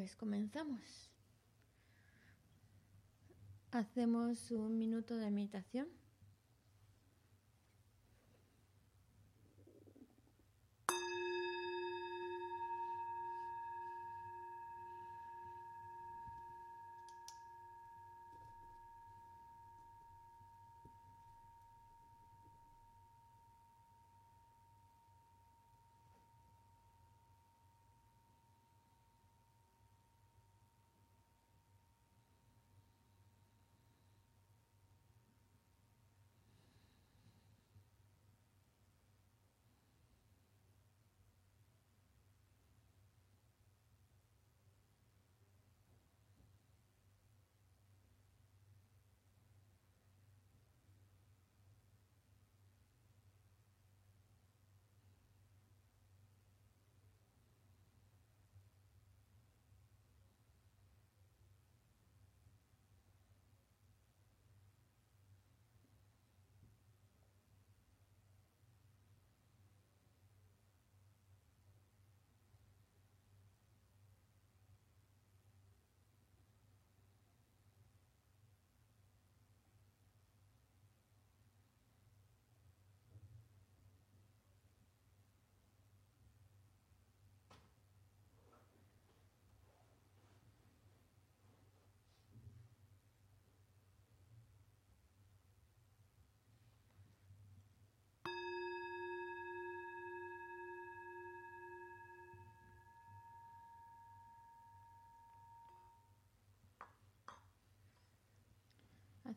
Pues comenzamos. Hacemos un minuto de meditación.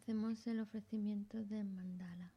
Hacemos el ofrecimiento de mandala.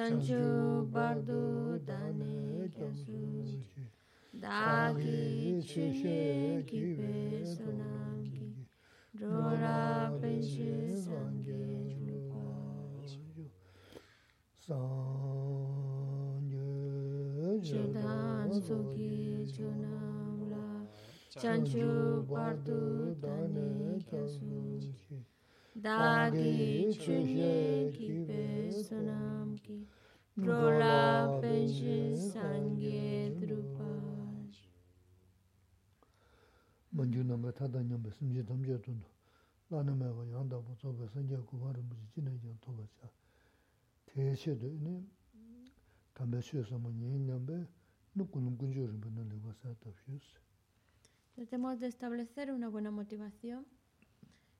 Chanchu Bardu Dani Kyasuchi Dagi Chunye Kibe Sonam Ki Dora Benshi Sangye Drupash Chidan Suki Chunam La Chanchu Bardu Dani Kyasuchi Dagi Chunye Kibe Sonam tab shus. Tratemos de establecer una buena motivación,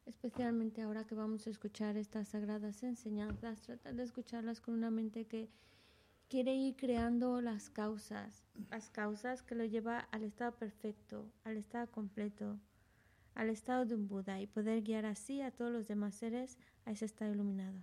especialmente ahora que vamos a escuchar estas sagradas enseñanzas, tratar de escucharlas con una mente que quiere ir creando las causas, las causas que lo lleva al estado perfecto, al estado completo, al estado de un Buda y poder guiar así a todos los demás seres a ese estado iluminado.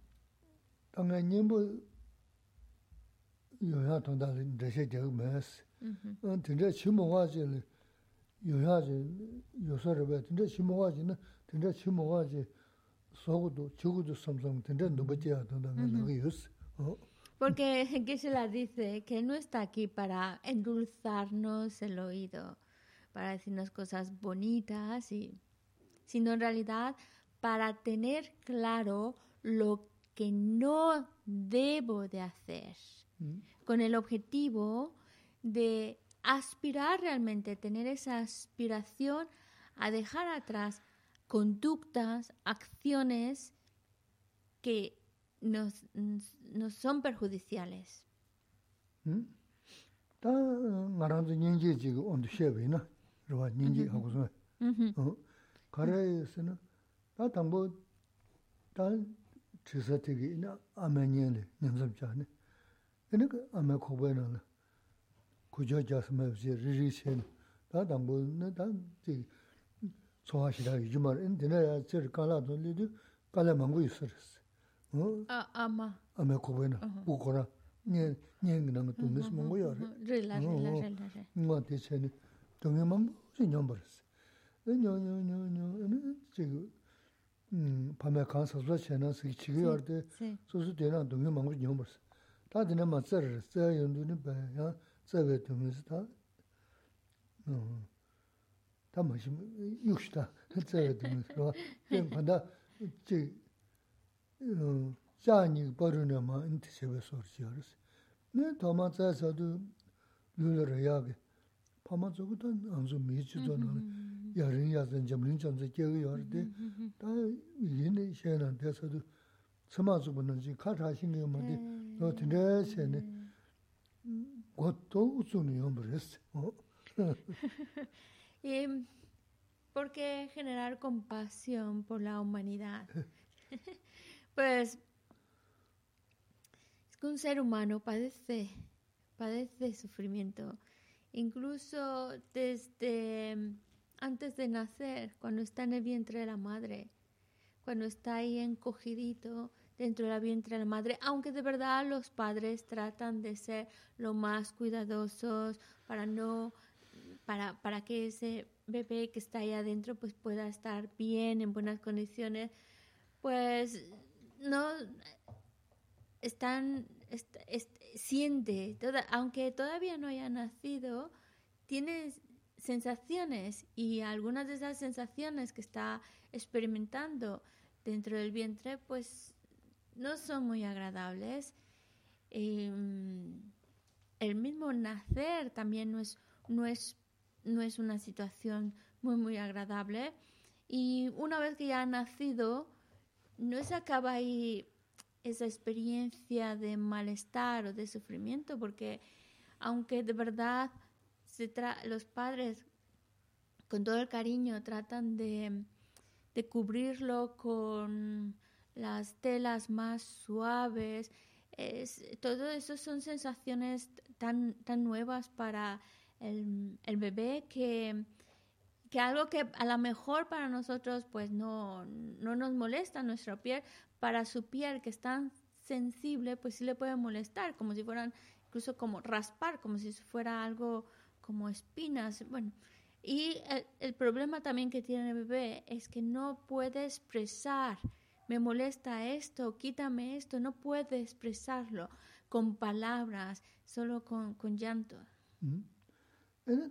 kare sena tanga nyembo yoya tanda reshe deg mes Ujú. tindra chimo waji le yoya ji yosarebe tindra chimo waji na tindra chimo waji sogudu chugudu samsam tindra nubajiya tanda nga laga yos Porque ¿qué se la dice? Que no está aquí para endulzarnos el oído, para decirnos cosas bonitas, y, sino en realidad para tener claro lo que no debo de hacer, con el objetivo de aspirar realmente, tener esa aspiración a dejar atrás conductas, acciones que nos, nos son perjudiciales. rāntu chisa tiki ina ame nyenli nyamsam chani. Ina ka ame kubwa ina la kujo jasma yabsi riri sheni. Da dambu na da tiki tsoha shida yujumar. Ina dina ya tsiri kala don li du kala mangu yusarisi. Hm? Ama. Ame kubwa ina bukora nyen gina nga tumis mangu yari. Rila rila rila rila. Nga ti cheni dungi mangu si nyambarisi. Nyo nyo nyo nyo ina tiki rela, rela. ngā tē chēni dōngi māngbō shī nyōmbar sī. E nyō nyō nyō nyō, ane chīgī pāmē kāng sāsua chēnā sī chīgī yār tē Sí. sōsū tēnā dōngi māngbō nyōmbar sī. Tā tēnā mā tsā rī, tsā yōndu nī bā yā, tsā wē dōngi sī tā. Tā mā shī yūk shī tā, tsā wē dōngi sī rō. Tēn kāndā chī jā nī bārū nā mā nī tē chē wē sōr chī yār sī. Nē tō mā tsā sā tū lūla rā yā kē. 파마 저거도 안zo 미치도 나는 야rin 야zen jamrin jamze 계획이 열때 다 이게 셰는 돼서도 처마주 보는지 카타 신경 뭐데 너 드레세네 것도 우주는 염브레스 어 ¿Y por qué generar compasión por la humanidad? pues es que un ser humano padece, padece sufrimiento. Incluso desde antes de nacer, cuando está en el vientre de la madre, cuando está ahí encogidito dentro del vientre de la madre, aunque de verdad los padres tratan de ser lo más cuidadosos para no para, para que ese bebé que está ahí adentro pues pueda estar bien, en buenas condiciones, pues no están, est- est- siente, aunque todavía no haya nacido, tiene sensaciones y algunas de esas sensaciones que está experimentando dentro del vientre pues no son muy agradables. Em, el mismo nacer también no es, no es, no es una situación muy, muy agradable. Y una vez que ya ha nacido, no se acaba ahí esa experiencia de malestar o de sufrimiento, porque aunque de verdad se tra- los padres con todo el cariño tratan de, de cubrirlo con las telas más suaves, es, todo eso son sensaciones tan, tan nuevas para el, el bebé que, que algo que a lo mejor para nosotros pues no, no nos molesta nuestra piel, para su piel que es tan sensible pues sí le puede molestar, como si fueran incluso como raspar, como si fuera algo como espinas, bueno. Y el, el problema también que tiene el bebé es que no puede expresar me molesta esto, quítame esto, no puede expresarlo con palabras, solo con, con llanto. Ene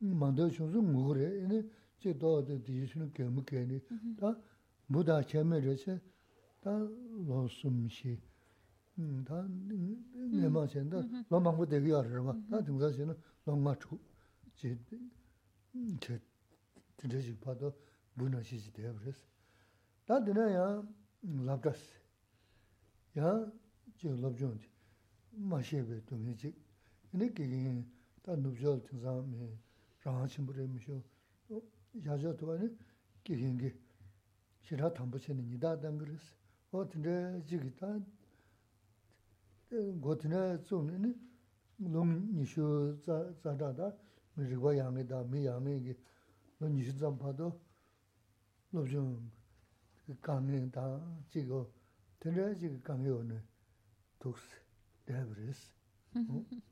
chegi ta, mando chunsu muguri, ene che do de di shunu kemu keni, ta buda cheme reche, 다 로숨시 다 내마전도 로망고 되게 알아봐 다 등사시는 로마초 제 제, 진짜지 봐도 문화시지 되어 버렸어 다 되나야 랍다스 야저 랍존지 마셰베 동이지 이렇게 다 누저 등사면 장하신 분이 rāngā chīmbu rē mīshō, yāzhā tuwa nī kīhīngi shirā tāmbu chēni nidā dāngi rīs. O tīndē jīgī tā, gō tīndē tsūng nī lōng nīshō tsā rā dā, mī rīgwā yāngi dā, mī yāngi gī, lō nīshō tsā mpā tō, lōb chōng kāngi dā jīgō, tīndē jīgī kāngi yō nī tūks dābi rīs.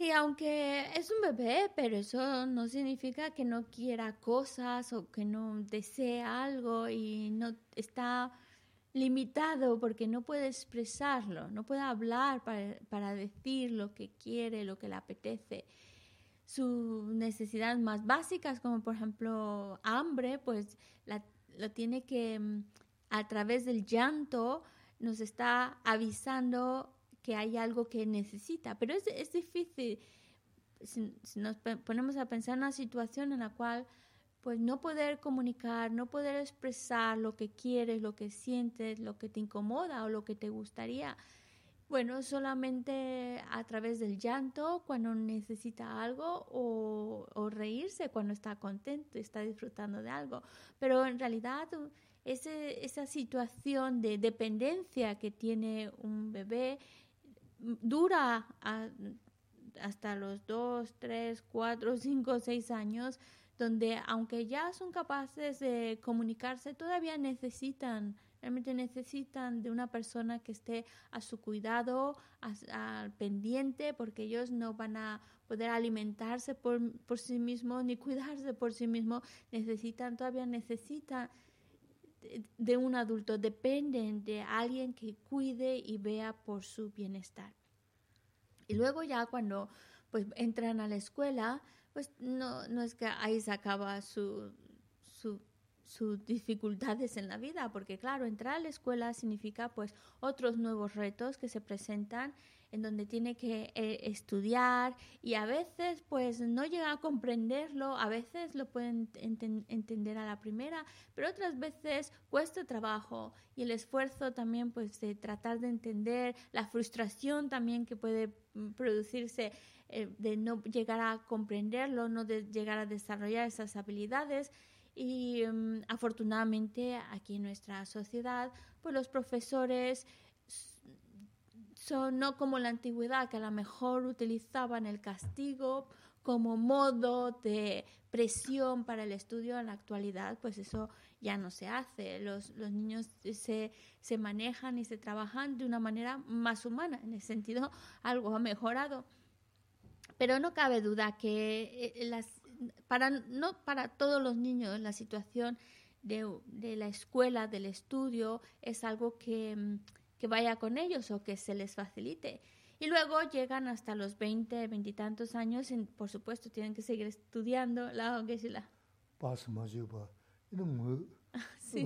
Y aunque es un bebé, pero eso no significa que no quiera cosas o que no desee algo y no está limitado porque no puede expresarlo, no puede hablar para, decir lo que quiere, lo que le apetece. Sus necesidades más básicas, como por ejemplo hambre, pues la, lo tiene que, mm, a través del llanto, nos está avisando que hay algo que necesita, pero es, es difícil si, nos ponemos a pensar en una situación en la cual pues no poder comunicar, no poder expresar lo que quieres, lo que sientes, lo que te incomoda o lo que te gustaría. Bueno, solamente a través del llanto cuando necesita algo o, reírse cuando está contento, está disfrutando de algo. Pero en realidad esa situación de dependencia que tiene un bebé dura hasta los dos, tres, cuatro, cinco, seis años, donde aunque ya son capaces de comunicarse, todavía necesitan, realmente necesitan de una persona que esté a su cuidado, al pendiente, porque ellos no van a poder alimentarse por, por sí mismos ni cuidarse por sí mismos, necesitan, todavía necesitan de un adulto, dependen de alguien que cuide y vea por su bienestar. Y luego ya cuando pues entran a la escuela, pues no, no es que ahí se acaba su, su sus dificultades en la vida, porque claro, entrar a la escuela significa pues otros nuevos retos que se presentan en donde tiene que eh, estudiar y a veces pues no llega a comprenderlo, a veces lo pueden entender a la primera, pero otras veces cuesta trabajo y el esfuerzo también pues de tratar de entender, la frustración también que puede mm, producirse eh, de no llegar a comprenderlo, no de llegar a desarrollar esas habilidades. Y mm, afortunadamente aquí en nuestra sociedad, pues los profesores son no como la antigüedad, que a lo mejor utilizaban el castigo como modo de presión para el estudio en la actualidad, pues eso ya no se hace. Los, los niños se, se manejan y se trabajan de una manera más humana, en el sentido algo ha mejorado. Pero no cabe duda que eh, las, para, no para todos los niños la situación de, de la escuela, del estudio, es algo que mm, que vaya con ellos o que se les facilite. Y luego llegan hasta los 20, 20 y tantos años y por supuesto tienen que seguir estudiando la la Sí.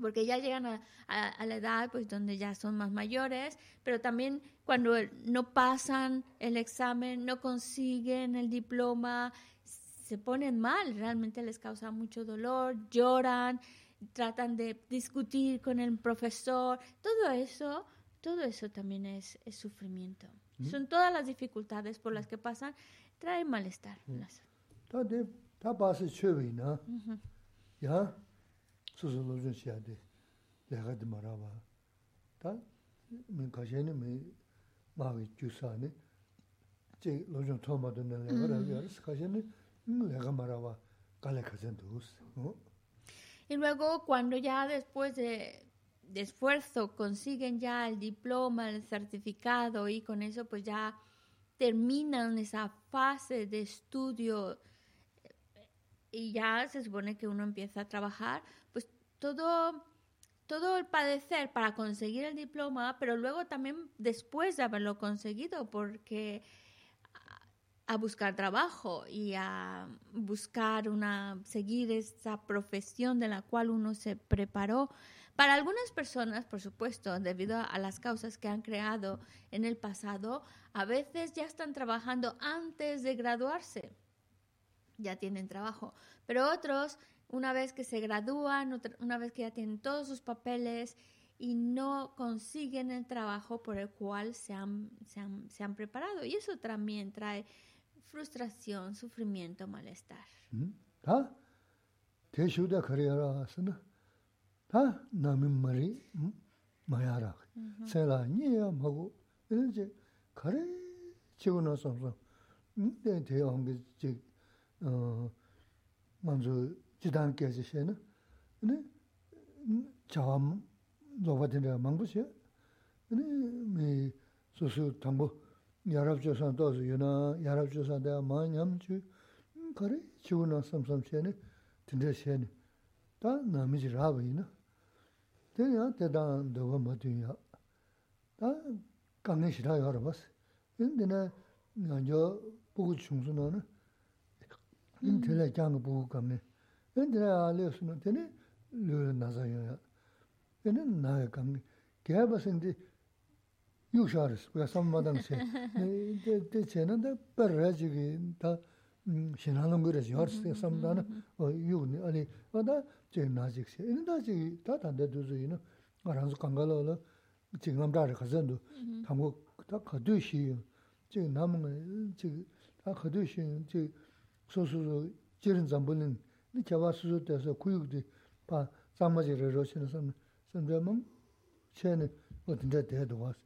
Porque ya llegan a, a, la edad pues donde ya son más mayores, pero también cuando no pasan el examen, no consiguen el diploma, se ponen mal, realmente les causa mucho dolor, lloran, tratan de discutir con el profesor, todo eso, todo eso también es, es sufrimiento. Son todas las dificultades por las que pasan, traen malestar. Y luego cuando ya después de, de, esfuerzo consiguen ya el diploma, el certificado y con eso pues ya terminan esa fase de estudio y ya se supone que uno empieza a trabajar, pues todo todo el padecer para conseguir el diploma, pero luego también después de haberlo conseguido, porque a buscar trabajo y a buscar una seguir esa profesión de la cual uno se preparó. Para algunas personas, por supuesto, debido a las causas que han creado en el pasado, a veces ya están trabajando antes de graduarse. Ya tienen trabajo, pero otros una vez que se gradúan, una vez que ya tienen todos sus papeles y no consiguen el trabajo por el cual se han, se han, se han preparado. Y eso también trae frustración, sufrimiento, malestar. ¿Ah? Te shuda kariyara asana. ¿Ah? Nami mari mayara. Sela niya mago. 이제 가래 지고 나서 근데 대형 게지 어 먼저 지단 깨지시는 근데 자음 로바된다 망부시 근데 미 소소 담보 yarab chosan tozu yuna, yarab chosan daya maa nyam chu, hmm, kari chigu na samsam cheni, tinte cheni. Ta namiji raba ina. Teni ya tedan doga matun ya. Ta kange shira yarabas. In dina nyanjo bugu chungsu na na, in tila kyanga bugu kamne. In dina ya leo suna, teni leo naza yoya. Teni naya kamne. Kaya basin di, 유샤르스 왜 삼마당세? 데 제는데 빠르지기 다 신하는 거라지 여스 삼다는 어 유니 아니 와다 제 나직세. 인다지 다 단데 두즈이는 가랑스 강가로로 지금 남자를 가서도 담고 다 가듯이 지금 남은 지금 다 가듯이 지금 소소소 지른 잠분은 네 개와수소 돼서 구육도 바 장마지를 로시는 삼 삼점은 쟤는 어딘데 대도 왔어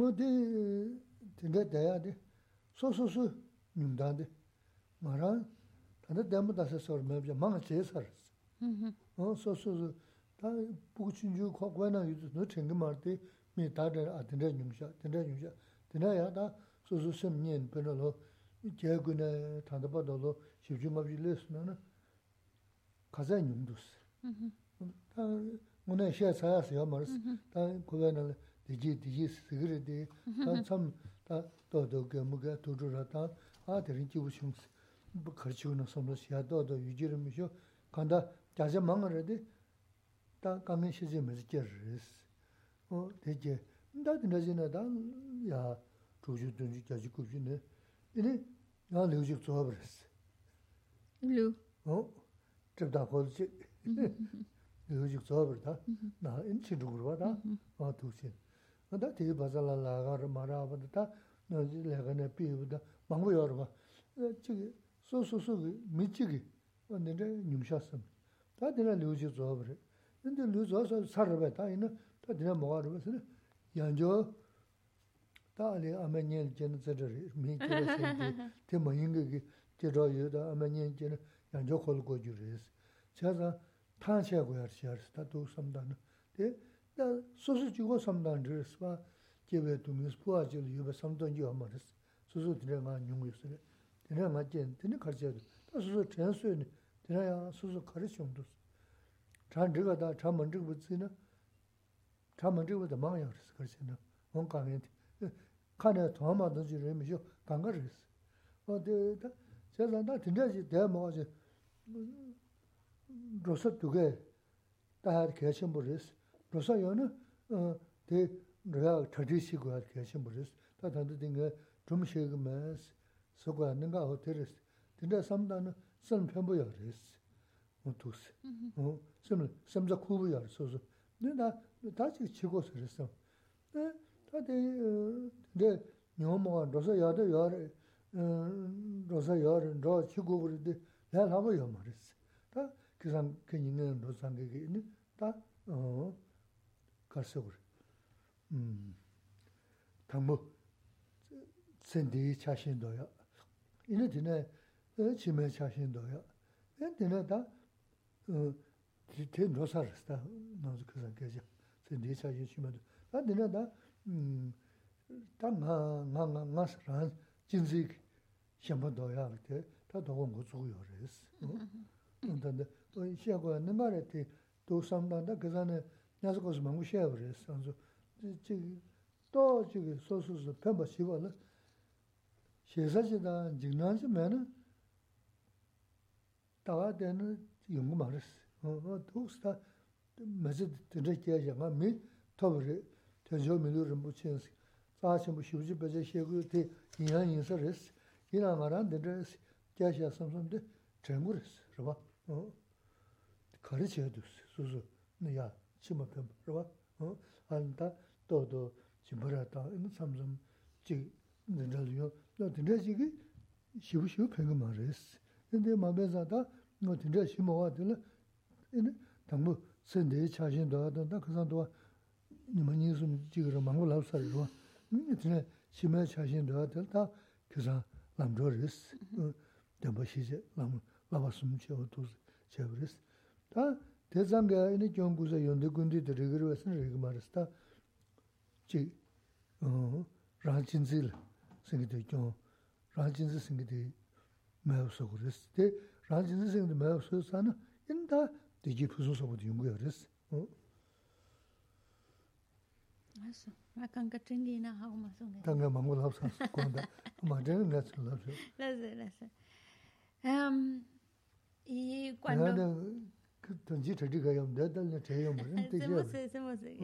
mo de tinda daya de so so so nyumda de ma ra tanda dhamma dasa sor me bja ma che sar so so so ta bu chun ju ko kwa na yu no cheng ma de me da de a tinda nyumsha tinda nyumsha tinda ya da so so sem nyen pe lo je gu ne tanda pa do lo shiv ju ma bi le su na kaza nyumdus ta mo ne she sa ya ma ta ko na diji diji sikiri di, ta tsam, ta dodo ge muga dodo ra ta, a dhirin jibu shungsi, karchigo na somlo siya dodo yujiri misho, kanda jaja manga ra di, ta kangen shizi mezi kya riz. O diji, da dina zina da ya chukju dunji jaji kubji ne, ini ya liujik zuhab riz. Liu? O, chibda kolchik, liujik zuhab riz da, mm-hmm. mm-hmm. na in chindugurwa da, mm-hmm. a dukshin. 다 대바살라 라가르 마라바다 너지 레가네 피우다 망고 여러분 저기 소소소 미치기 언데 뉴셨음 다 되나 류지 조합을 근데 류조서 살아봐 다 이는 다 되나 뭐가로 그래서 연조 다 알이 아메니엔 제너저리 미치에서 대 뭐인게 제로 유다 아메니엔 제는 연조 걸고 주레스 제가 탄시하고 할시 할스 다 도섬다는 데 소소 주고 삼단 드스바 제베 두미스 포아질 유베 삼단 주 아마르스 소소 드레마 뉴무스레 드레마 젠 드네 카르제도 다 소소 전수에 드라야 소소 카르숑도 잘 들어가다 참 먼저 붙으나 참 먼저 붙다 망야르스 그러시나 원강에 칸에 도마도 지르미죠 강가르스 어디다 제가 나 진짜지 내가 뭐지 로서 두개 다 계신 버렸어 로서 요는 어데 내가 traditional 할 계신 버스 다 단도 된게 좀 쉬금스 서고 하는가 호텔스 근데 삼다는 선 편보여 그랬어 못투스 어 선 삼자 쿠브여 소소 내가 다시 치고 그랬어 네 다데 근데 뇽모가 로서 야도 야 로서 야로 치고 그러데 내가 하고 요 말했어 다 그상 괜히는 로상게 있는 다 어. 가서고 음. 당부 센디 차신도요 이는 되네 지메 차신도요 근데 다 지텐 로사르스다. 나도 그런 게지. 센디 차신 치면 나 되네 다음 당나 나나 나스란 진지 샴바도야. 그때 다 도고 거 주고요 그래서 근데 또 시하고 내 말에 또 상담다. 그 전에 냐서 거기서 망고 쉬어 버렸어. 그래서 지금 또 지금 소소소 편바 씹어라. 세사지다 직난지 매는 다가 되는 연구 말았어. 어, 독스다 맞아 드르게 하자마 미 토브레 전조 밀로를 붙이는스. 사실 뭐 쉬우지 배제 쉬고 대 인한 인사레스. 이나 말한 데스 계셔 삼삼데 전부레스. 그봐. 어. 가르쳐야 됐어. 소소. 야. shima pyoba rwa. Hm? Anda dodo shimbara ta, ina samsam chik dindali yo. Dinda chigi shivu shivu penga ma res. Inde ma beza ta, dinda shima wa dila, ina tangbu sendeyi chashin dowa, danda kasan dowa nima nisum chigara mangu labsari rwa. Dinda shima chashin dowa dila ta kasan lamdro res. Hm? Damba shije lam, labasum che o tozi che res. Ta 대장가 이니 경부서 연대 군디들 그거를 쓰는 거 말았다. 지 어, 라진질 생기도 좀 라진질 생기도 매우서 그랬을 때 라진질 생기도 매우서 사는 인다 되게 부수서부터 연구해 그랬어. 어. 알았어. 아까 같은데나 하고 맞서네. 당가 망고 합사 건다. 맞아요. 나스 나스. 나스 나스. 음. 이 관도 tā, mā tē ngā sī lā sī. Lo sé, lo sé.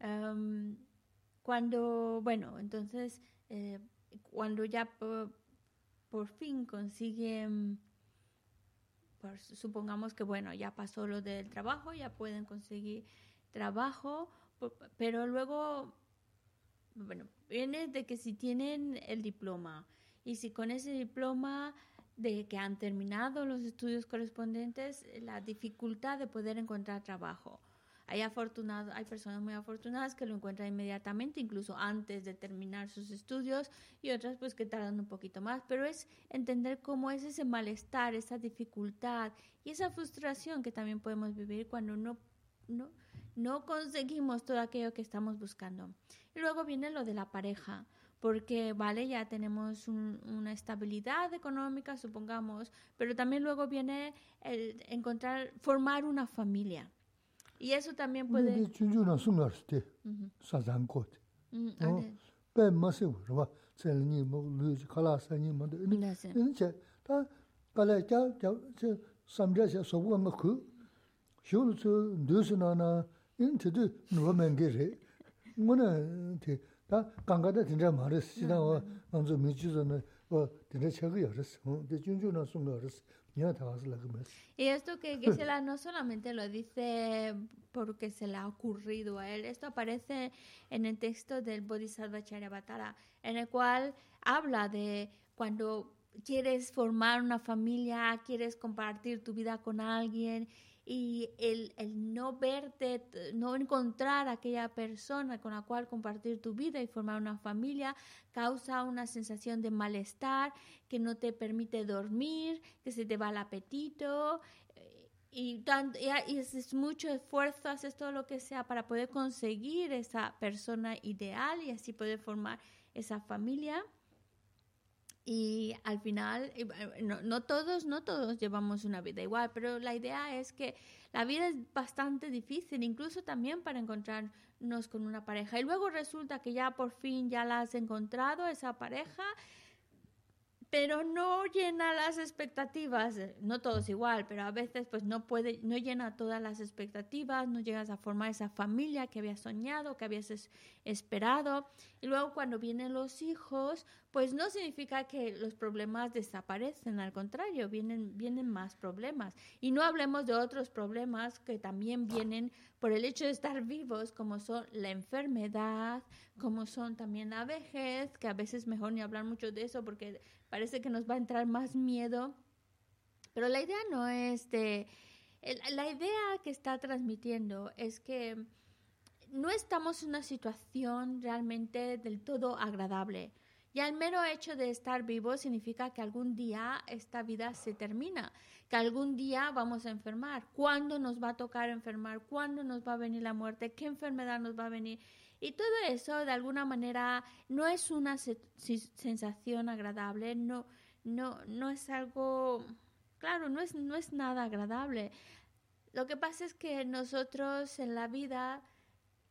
Em, y cuando... Bueno, entonces, eh, cuando ya por, por fin consiguen, pues, supongamos que, bueno, ya pasó lo del trabajo, ya pueden conseguir trabajo, pero luego, bueno, viene de que si tienen el diploma y si con ese diploma de que han terminado los estudios correspondientes, la dificultad de poder encontrar trabajo. Hay afortunados, hay personas muy afortunadas que lo encuentran inmediatamente, incluso antes de terminar sus estudios, y otras pues que tardan un poquito más, pero es entender cómo es ese malestar, esa dificultad y esa frustración que también podemos vivir cuando no, no, no conseguimos todo aquello que estamos buscando. Y luego viene lo de la pareja, porque, vale, ya tenemos un- una estabilidad económica, supongamos, pero también luego viene el encontrar, formar una familia. Y eso también puede... wā nī mō lū jī, sā nī mō. Nī, chē, tā, kia, kia, chē, xē, sō wā ngā lū tsū, ndū sū nā nā, nī tū, rē. Ngō nā, Y esto que Geshe-la no solamente lo dice porque se le ha ocurrido a él, esto aparece en el texto del Bodhisattva Charyavatara, en el cual habla de cuando quieres formar una familia, quieres compartir tu vida con alguien y el, el no verte, no encontrar aquella persona con la cual compartir tu vida y formar una familia, causa una sensación de malestar que no te permite dormir, que se te va el apetito. eh, Y, tanto, y, haces mucho esfuerzo, haces todo lo que sea para poder conseguir esa persona ideal y así poder formar esa familia. Y al final, eh, no, no todos, no todos llevamos una vida igual, pero la idea es que la vida es bastante difícil, incluso también para encontrarnos con una pareja. Y luego resulta que ya por fin ya la has encontrado, esa pareja, pero no llena las expectativas, eh, no todos igual, pero a veces pues no puede, no llena todas las expectativas, no llegas a formar esa familia que habías soñado, que habías esperado. Y luego cuando vienen los hijos, pues no significa que los problemas desaparecen, al contrario, vienen, vienen más problemas. Y no hablemos de otros problemas que también vienen por el hecho de estar vivos, como son la enfermedad, como son también la vejez, que a veces mejor ni hablar mucho de eso porque parece que nos va a entrar más miedo. Pero la idea no es de... La idea que está transmitiendo es que no estamos en una situación realmente del todo agradable. Y el mero hecho de estar vivo significa que algún día esta vida se termina, que algún día vamos a enfermar. ¿Cuándo nos va a tocar enfermar? ¿Cuándo nos va a venir la muerte? ¿Qué enfermedad nos va a venir? Y todo eso, de alguna manera, no es una sensación agradable, no, no, no es algo, claro, no es, no es nada agradable. Lo que pasa es que nosotros en la vida,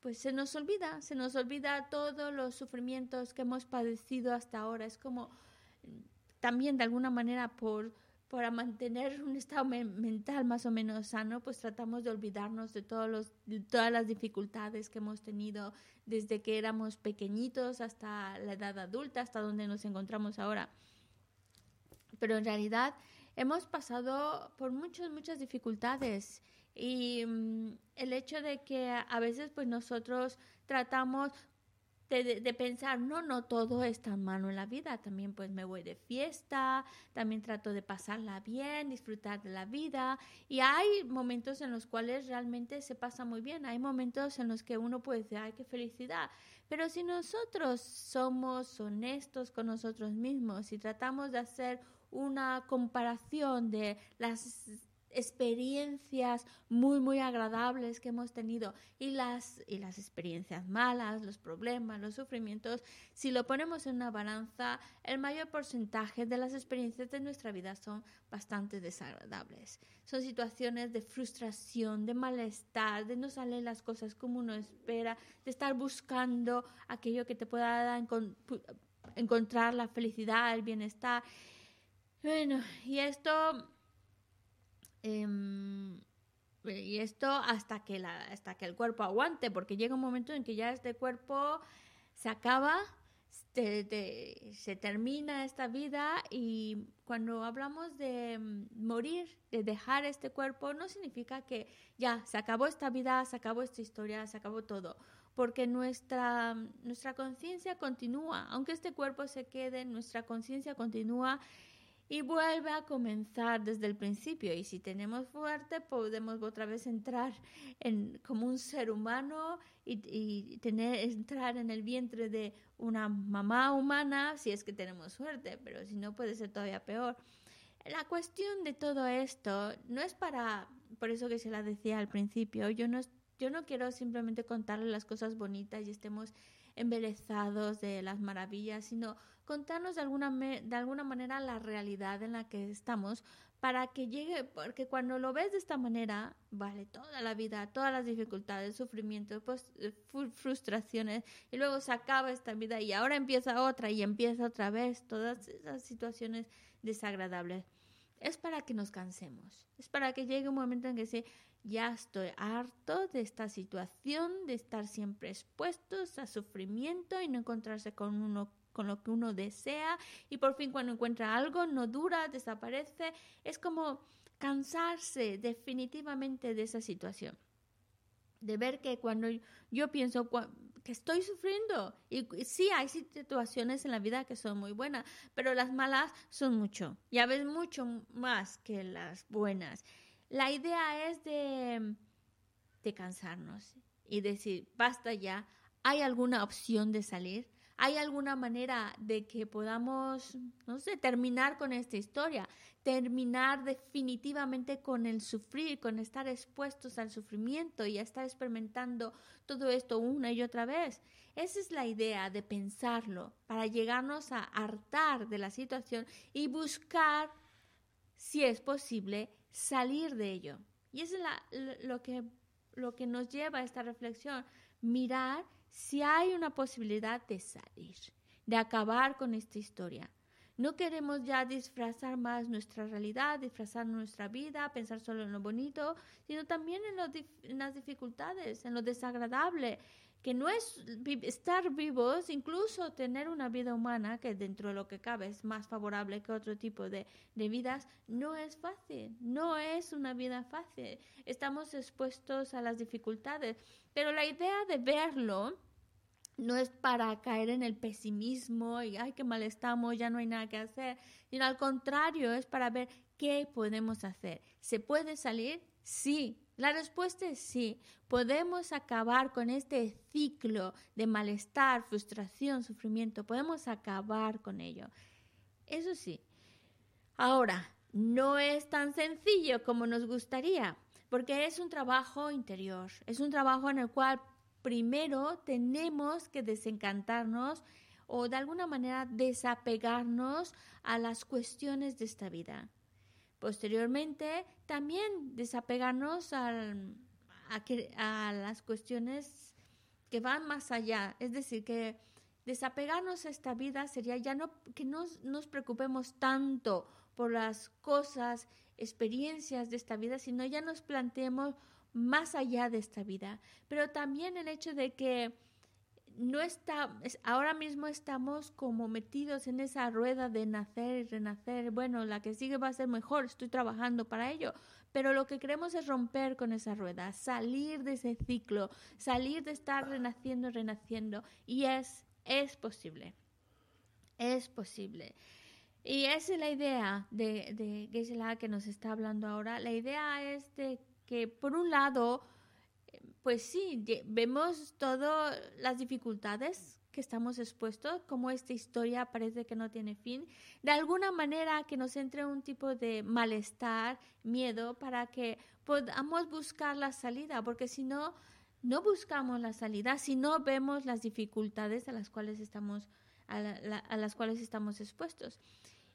pues se nos olvida, se nos olvida todos los sufrimientos que hemos padecido hasta ahora. Es como también de alguna manera por para mantener un estado mental más o menos sano, pues tratamos de olvidarnos de, todos los, todas las dificultades que hemos tenido desde que éramos pequeñitos hasta la edad adulta, hasta donde nos encontramos ahora. Pero en realidad hemos pasado por muchas, muchas dificultades y mm, el hecho de que a veces pues nosotros tratamos de, pensar, no, no todo es tan malo en la vida, también pues me voy de fiesta, también trato de pasarla bien, disfrutar de la vida y hay momentos en los cuales realmente se pasa muy bien, hay momentos en los que uno puede decir, ay, qué felicidad, pero si nosotros somos honestos con nosotros mismos y tratamos de hacer una comparación de las experiencias muy, muy agradables que hemos tenido y las, y las experiencias malas, los problemas, los sufrimientos, si lo ponemos en una balanza, el mayor porcentaje de las experiencias de nuestra vida son bastante desagradables. Son situaciones de frustración, de malestar, de no salir las cosas como uno espera, de estar buscando aquello que te pueda dar, encontrar la felicidad, el bienestar. Bueno, y esto Em, y esto hasta que, la, hasta que el cuerpo aguante, porque llega un momento en que ya este cuerpo se acaba, se termina esta vida y cuando hablamos de mm, morir, de dejar este cuerpo, no significa que ya se acabó esta vida, se acabó esta historia, se acabó todo, porque nuestra, nuestra conciencia continúa, aunque este cuerpo se quede, nuestra conciencia continúa y vuelve a comenzar desde el principio. Y si tenemos fuerte, podemos otra vez entrar en, como un ser humano y, tener, entrar en el vientre de una mamá humana, si es que tenemos suerte, pero si no puede ser todavía peor. La cuestión de todo esto no es para, por eso que se la decía al principio, yo no, yo no quiero simplemente contarle las cosas bonitas y estemos embelezados de las maravillas, sino contarnos de alguna, de alguna manera la realidad en la que estamos para que llegue, porque cuando lo ves de esta manera, vale toda la vida, todas las dificultades, sufrimientos, pues, eh, frustraciones, y luego se acaba esta vida y ahora empieza otra y empieza otra vez, todas esas situaciones desagradables. Es para que nos cansemos, es para que llegue un momento en que se, ya estoy harto de esta situación, de estar siempre expuestos a sufrimiento y no encontrarse con uno con lo que uno desea y por fin cuando encuentra algo no dura, desaparece. Es como cansarse definitivamente de esa situación. De ver que cuando yo pienso que estoy sufriendo, y sí hay situaciones en la vida que son muy buenas, pero las malas son mucho, ya ves mucho más que las buenas. La idea es de, de cansarnos y decir, basta ya, ¿hay alguna opción de salir? ¿Hay alguna manera de que podamos, no sé, terminar con esta historia? Terminar definitivamente con el sufrir, con estar expuestos al sufrimiento y a estar experimentando todo esto una y otra vez. Esa es la idea de pensarlo, para llegarnos a hartar de la situación y buscar, si es posible, salir de ello. Y eso es lo, que, lo que nos lleva a esta reflexión, mirar si hay una posibilidad de salir, de acabar con esta historia. No queremos ya disfrazar más nuestra realidad, disfrazar nuestra vida, pensar solo en lo bonito, sino también en, las dificultades, en lo desagradable, que no es estar vivos, incluso tener una vida humana, que dentro de lo que cabe es más favorable que otro tipo de, de, vidas, no es fácil, no es una vida fácil. Estamos expuestos a las dificultades, pero la idea de verlo no es para caer en el pesimismo y, ay, qué mal estamos, ya no hay nada que hacer, sino al contrario, es para ver qué podemos hacer. ¿Se puede salir? Sí, la respuesta es sí. Podemos acabar con este ciclo de malestar, frustración, sufrimiento. Podemos acabar con ello. Eso sí. Ahora, no es tan sencillo como nos gustaría, porque es un trabajo interior. Es un trabajo en el cual primero tenemos que desencantarnos o de alguna manera desapegarnos a las cuestiones de esta vida. Posteriormente, también desapegarnos al, a, las cuestiones que van más allá. Es decir, que desapegarnos a esta vida sería ya no que no nos preocupemos tanto por las cosas, experiencias de esta vida, sino ya nos planteemos más allá de esta vida. Pero también el hecho de que no está, ahora mismo estamos como metidos en esa rueda de nacer y renacer. Bueno, la que sigue va a ser mejor, estoy trabajando para ello. Pero lo que queremos es romper con esa rueda, salir de ese ciclo, salir de estar renaciendo, renaciendo. Y es, es posible. Es posible. Y esa es la idea de, de Gisela que nos está hablando ahora. La idea es de que, por un lado, pues sí, vemos todas las dificultades que estamos expuestos, como esta historia parece que no tiene fin, de alguna manera que nos entre un tipo de malestar, miedo, para que podamos buscar la salida, porque si no, no buscamos la salida, si no vemos las dificultades a las cuales estamos, a, las cuales estamos expuestos.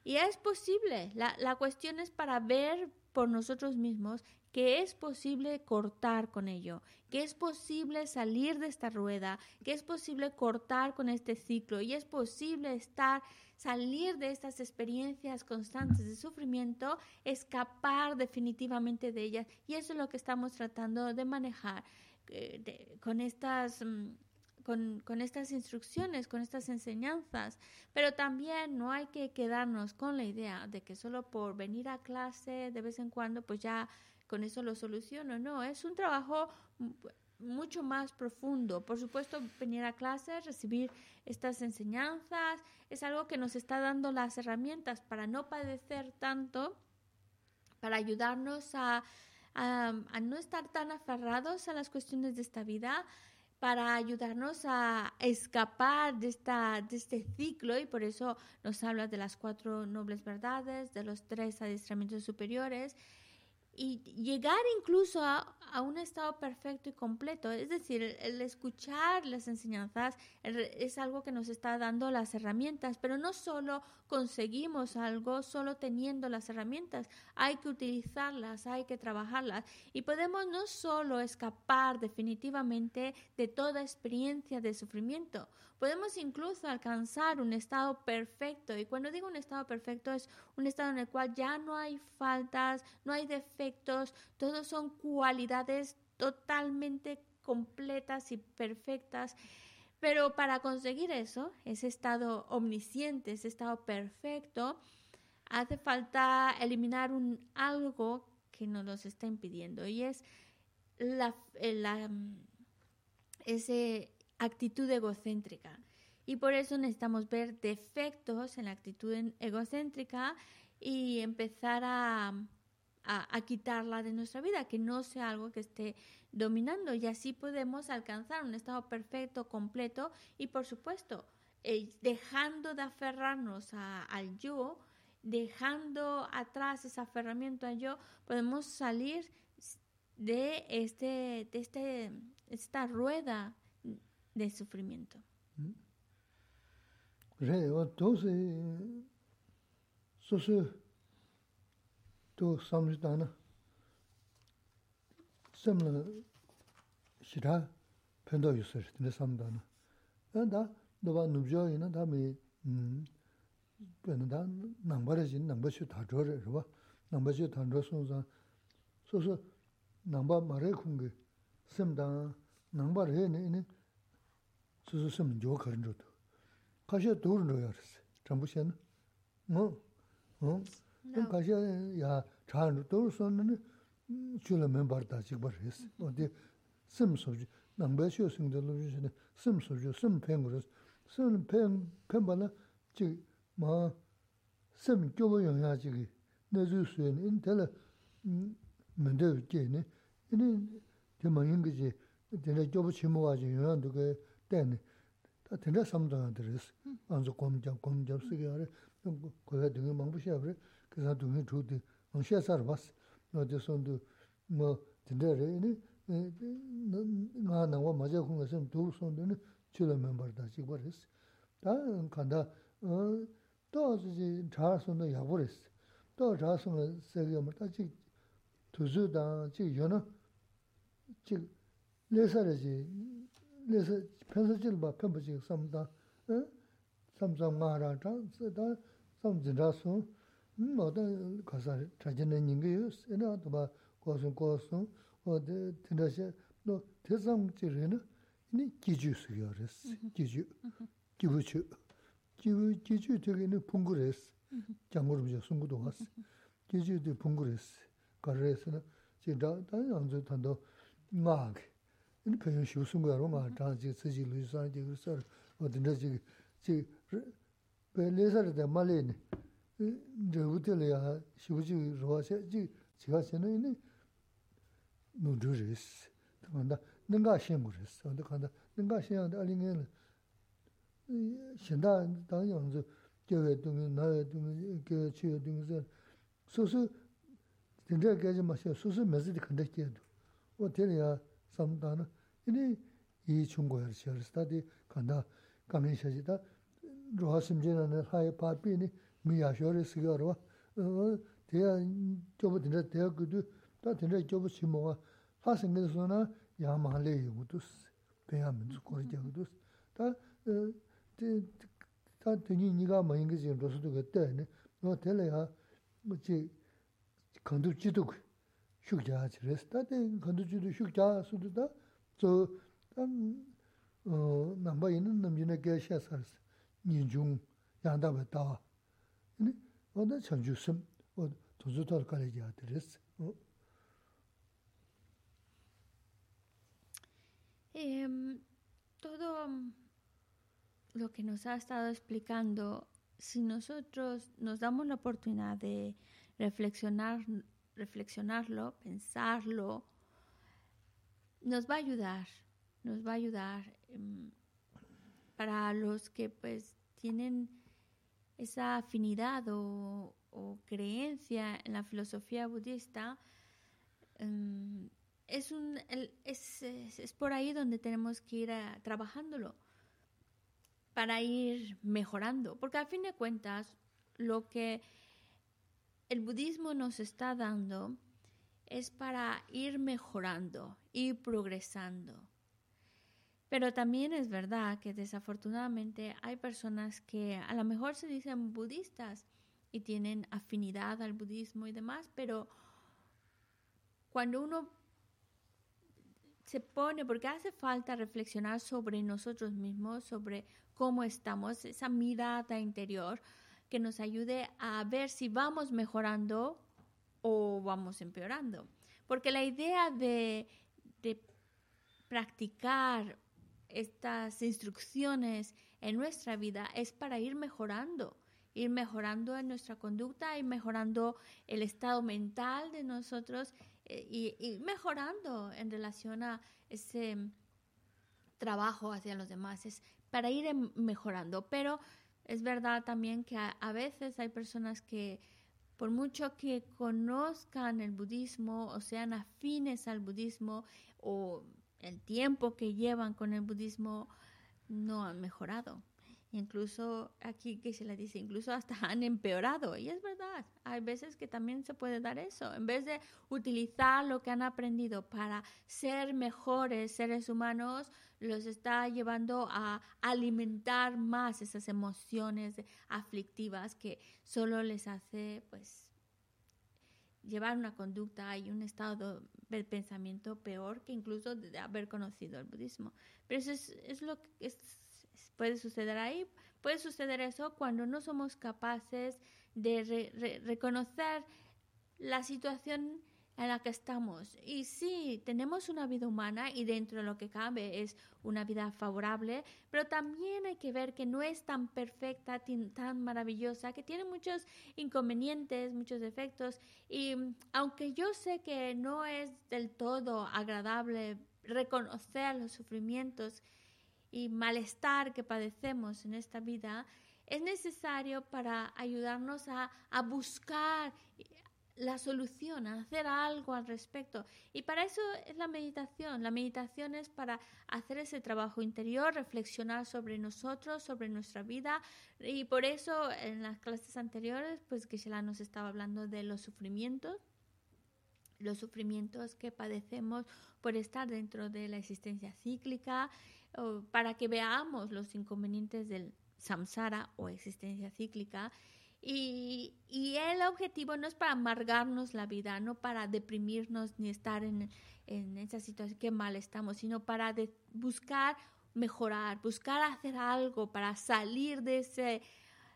Y es posible, la, la cuestión es para ver por nosotros mismos que es posible cortar con ello, que es posible salir de esta rueda, que es posible cortar con este ciclo y es posible estar, salir de estas experiencias constantes de sufrimiento, escapar definitivamente de ellas. Y eso es lo que estamos tratando de manejar eh, con estas... Mm, con, con, estas instrucciones, con estas enseñanzas, pero también no hay que quedarnos con la idea de que solo por venir a clase de vez en cuando, pues ya con eso lo soluciono. No, es un trabajo mucho más profundo. Por supuesto, venir a clases, recibir estas enseñanzas, es algo que nos está dando las herramientas para no padecer tanto, para ayudarnos a, a, no estar tan aferrados a las cuestiones de esta vida, para ayudarnos a escapar de, esta, de este ciclo y por eso nos habla de las cuatro nobles verdades, de los tres adiestramientos superiores y llegar incluso a, a, un estado perfecto y completo. Es decir, el, escuchar las enseñanzas es algo que nos está dando las herramientas, pero no solo conseguimos algo solo teniendo las herramientas, hay que utilizarlas, hay que trabajarlas. Y podemos no solo escapar definitivamente de toda experiencia de sufrimiento, podemos incluso alcanzar un estado perfecto. Y cuando digo un estado perfecto es un estado en el cual ya no hay faltas, no hay defectos, todos son cualidades totalmente completas y perfectas. Pero para conseguir eso, ese estado omnisciente, ese estado perfecto, hace falta eliminar un algo que nos los está impidiendo y es la, eh, la mm, actitud egocéntrica. Y por eso necesitamos ver defectos en la actitud egocéntrica y empezar a, a, quitarla de nuestra vida, que no sea algo que esté dominando y así podemos alcanzar un estado perfecto, completo y por supuesto, eh, dejando de aferrarnos al yo, dejando atrás ese aferramiento al yo, podemos salir de este de este esta rueda de sufrimiento. 또 삼지다나. 섬는 시라 편도 있을 텐데 삼다나. 난다 너가 눕죠?이나 다음에 음 변다 남바르진 남바슈 다 저래 봐 남바슈 다 저선자 소소 남바 말에 공게. 섬다 남바르 해네 소소 섬 조커는 저도. 가셔 도르는 거야 전부 뭐 응? 가셔 야 차로 돌선은 줄을 멤버다 지금 했어. 어디 심소지 남배시오 생들로 주시네. 심소지 심팽으로 심팽 팽바나 지마 심교로 영향지기 내주스엔 인텔 문제 있겠네. 이니 대만인 그지 내가 교부 치모 가지고 영향도 그 때네. 다 된다 삼동한테 그래서 안저 검정 검정 쓰게 하래. 그거 되게 망부셔 그래. kisa dungi chukdi, nungxia sar bas, nodi sondu, mo tindare, e, nga nangwa maja kunga sem dur sondu, chila membar da chikwa res. Da kanda, to e, zizi char sondu yabu res, to char sondu segi yamar, da chik tuzu dan, chik yona, chik lesa rezi, lesa, pensa chilba, penpa chik samda, e, samsam nga ra, samzinda sondu, chī nā nying kī yō sī, nā tā bā kō sō kō sō, o tē tī rā shē, nō tē sām chī rī nā, nī kī chū sī yō rī sī, kī chū, kī bū chū. 기부 기주 되게는 풍구레스 장고로 좀 송구도 왔어 기주도 풍구레스 가르에서는 진짜 다른 안저 단도 막 이 표현 쉬운 거로 막 다지 쓰지 루이사 지금 서 어딘데 지 지, 벨레서를 대 말레네 rāgu ya shibuji rōwa xe, jī jiga xe nā yini nūdhū rīs. Tā kāndā nīngā xēngu rīs. Tā kāndā nīngā xēngu alī ngā yini xēndā dāng yāng zō gyawé dōngi, nāyé dōngi, gyawé chiyé dōngi zō. Sō sō, dīndrā gājī mā xe, sō sō mēzī dī kāndā xē dō. Wā tēli ya samdā na, yini yī chūngu yā rīs, tā dī kāndā kāngi xē jī tā rōwa simjī nā nā hāyé pāpi yini mi yashore sikyo rwa, teya kyobo tenra teya kudu, ta tenra kyobo shimo wa, ha singe so na yaa maa le yungu dus, peya minzu kore jagu dus. Ta, ta tenyi niga maa ingi zin rosu duga teya ne, no tela yaa, chi, kandu chiduk, shuk jaa chires, ta ten kandu chiduk shuk jaa sudu ta, zo, ta, namba inu namjina kaya shaa saris, nyi yung, yaa daba tawa, rēs. todo lo que nos ha estado explicando, si nosotros nos damos la oportunidad de reflexionar, reflexionarlo, pensarlo, nos va a ayudar, nos va a ayudar em, para los que pues tienen esa afinidad o, creencia en la filosofía budista, em, es, un, es, por ahí donde tenemos que ir trabajándolo para ir mejorando, porque al fin de cuentas lo que el budismo nos está dando es para ir mejorando, ir progresando. Pero también es verdad que desafortunadamente hay personas que a lo mejor se dicen budistas y tienen afinidad al budismo y demás, pero cuando uno se pone, porque hace falta reflexionar sobre nosotros mismos, sobre cómo estamos, esa mirada interior que nos ayude a ver si vamos mejorando o vamos empeorando. Porque la idea de, practicar estas instrucciones en nuestra vida es para ir mejorando, ir mejorando en nuestra conducta, ir mejorando el estado mental de nosotros eh, y, y mejorando en relación a ese trabajo hacia los demás. Es para ir em, mejorando. Pero es verdad también que a, veces hay personas que por mucho que conozcan el budismo o sean afines al budismo o el tiempo que llevan con el budismo, no han mejorado. Incluso aquí que se le dice, incluso hasta han empeorado. Y es verdad, hay veces que también se puede dar eso. En vez de utilizar lo que han aprendido para ser mejores seres humanos, los está llevando a alimentar más esas emociones aflictivas que solo les hace pues llevar una conducta y un estado de pensamiento peor que incluso de haber conocido el budismo. Pero eso es, es lo que puede suceder ahí. Puede suceder eso cuando no somos capaces de reconocer la situación en la que estamos. Y sí, tenemos una vida humana y dentro de lo que cabe es una vida favorable, pero también hay que ver que no es tan perfecta, tan maravillosa, que tiene muchos inconvenientes, muchos defectos. Y aunque yo sé que no es del todo agradable reconocer los sufrimientos y malestar que padecemos en esta vida, es necesario para ayudarnos a, a buscar la solución, a hacer algo al respecto. Y para eso es la meditación. La meditación es para hacer ese trabajo interior, reflexionar sobre nosotros, sobre nuestra vida. Y por eso en las clases anteriores, pues Gisela nos estaba hablando de los sufrimientos, los sufrimientos que padecemos por estar dentro de la existencia cíclica, para que veamos los inconvenientes del samsara o existencia cíclica y, el objetivo no es para amargarnos la vida, no para deprimirnos ni estar en, en esa situación que mal estamos, sino para buscar mejorar, buscar hacer algo para salir de ese,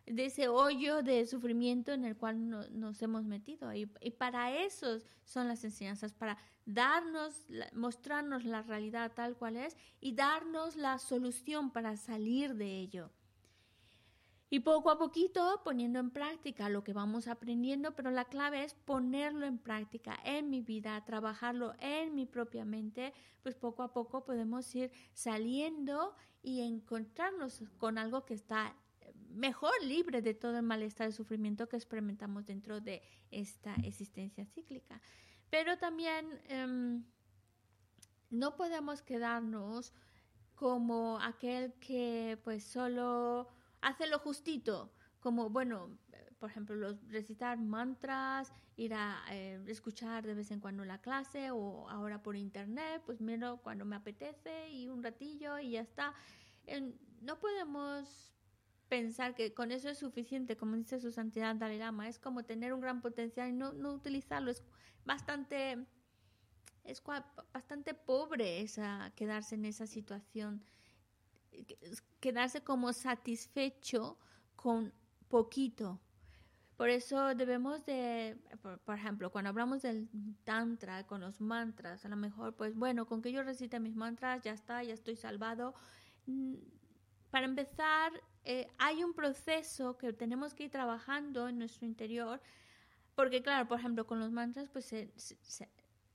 de ese hoyo de sufrimiento en el cual nos hemos metido. Y, y, para eso son las enseñanzas, para darnos, mostrarnos la realidad tal cual es y darnos la solución para salir de ello. Y poco a poquito poniendo en práctica lo que vamos aprendiendo, pero la clave es ponerlo en práctica en mi vida, trabajarlo en mi propia mente, pues poco a poco podemos ir saliendo y encontrarnos con algo que está mejor libre de todo el malestar y sufrimiento que experimentamos dentro de esta existencia cíclica. Pero también em, no podemos quedarnos como aquel que pues solo hace lo justito, como, bueno, por ejemplo, los, recitar mantras, ir a eh, escuchar de vez en cuando la clase o ahora por internet, pues miro cuando me apetece y un ratillo y ya está. no podemos pensar que con eso es suficiente, como dice su santidad Dalai Lama, es como tener un gran potencial y no, no utilizarlo, es bastante, es bastante pobre esa, quedarse en esa situación quedarse como satisfecho con poquito. Por eso debemos de, por, ejemplo, cuando hablamos del tantra, con los mantras, a lo mejor, pues bueno, con que yo recite mis mantras, ya está, ya estoy salvado. Mm, para empezar, eh, hay un proceso que tenemos que ir trabajando en nuestro interior, porque claro, por ejemplo, con los mantras, pues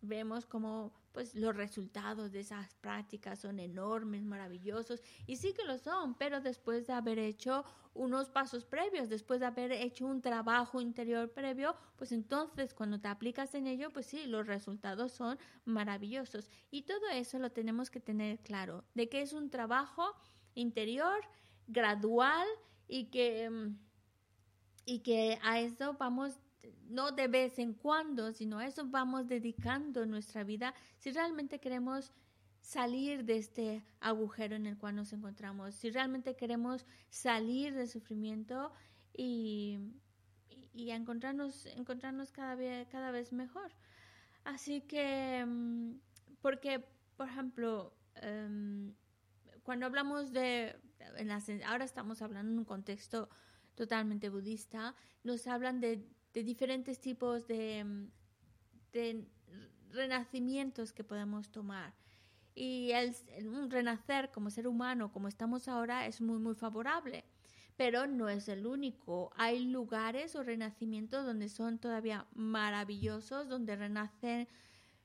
vemos como pues los resultados de esas prácticas son enormes, maravillosos, y sí que lo son, pero después de haber hecho unos pasos previos, después de haber hecho un trabajo interior previo, pues entonces cuando te aplicas en ello, pues sí, los resultados son maravillosos. Y todo eso lo tenemos que tener claro, de que es un trabajo interior, gradual, y que, y que a eso vamos no de vez en cuando, sino a eso vamos dedicando nuestra vida si realmente queremos salir de este agujero en el cual nos encontramos, si realmente queremos salir del sufrimiento y, y, encontrarnos, encontrarnos cada vez, cada vez mejor. Así que, mm, porque, por ejemplo, em, cuando hablamos de, ahora estamos hablando en un contexto totalmente budista, nos hablan de de diferentes tipos de, renacimientos que podemos tomar. Y el, un renacer como ser humano, como estamos ahora, es muy, muy favorable. Pero no es el único. Hay lugares o renacimientos donde son todavía maravillosos, donde renacen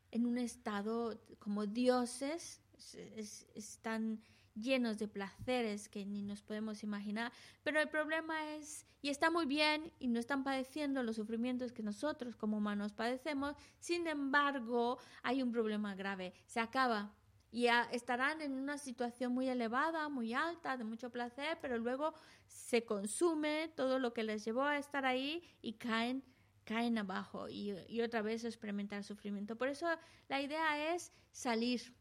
en un estado como dioses, están llenos de placeres que ni nos podemos imaginar, pero el problema es, y está muy bien, y no están padeciendo los sufrimientos que nosotros como humanos padecemos, sin embargo, hay un problema grave, se acaba y estarán en una situación muy elevada, muy alta, de mucho placer, pero luego se consume todo lo que les llevó a estar ahí y caen caen abajo y, y otra vez experimentar sufrimiento. Por eso la idea es salir.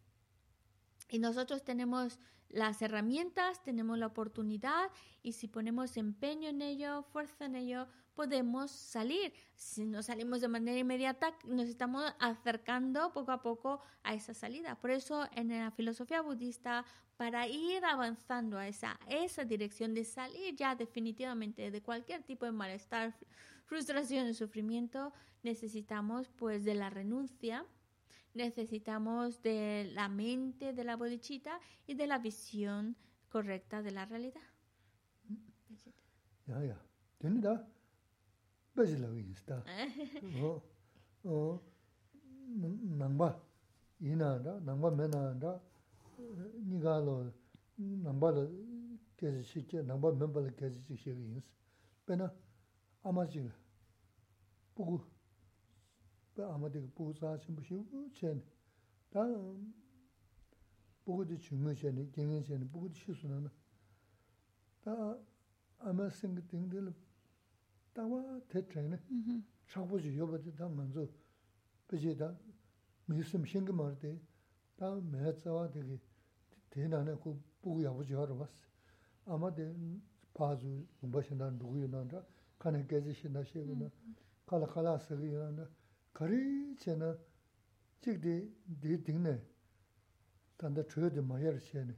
Y nosotros tenemos las herramientas, tenemos la oportunidad y si ponemos empeño en ello, fuerza en ello, podemos salir. Si no salimos de manera inmediata, nos estamos acercando poco a poco a esa salida. Por eso en la filosofía budista, para ir avanzando a esa, esa dirección de salir ya definitivamente de cualquier tipo de malestar, frustración y sufrimiento, necesitamos pues de la renuncia, necesitamos de la mente de la bodichita y de la visión correcta de la realidad. Ya, ya. yīs. Bē nā āmā bā āmā tīka bōgō sā shīmbu shīmbu chēni, tā bōgō tī chūngu chēni, gēngi chēni, bōgō tī shīsū nāna, tā āmā sīngi tīngi tīla tā wā tē chēni, chākbō chī yōpa tī tā ngā dzō, bā chī tā mī sīm shīngi mā rā tī, tā mē tsā wā tī kī tē nāna kū bōgō yāpa chī yā rā bās, āmā tī pā dzū yōmbā shīndā rūgu yō nāna, kāna gēzi shīndā shīgu nā, kāla kāla sīgu yō nāna, kari che na chik di di ding ne tanda chuyo di mayar che ne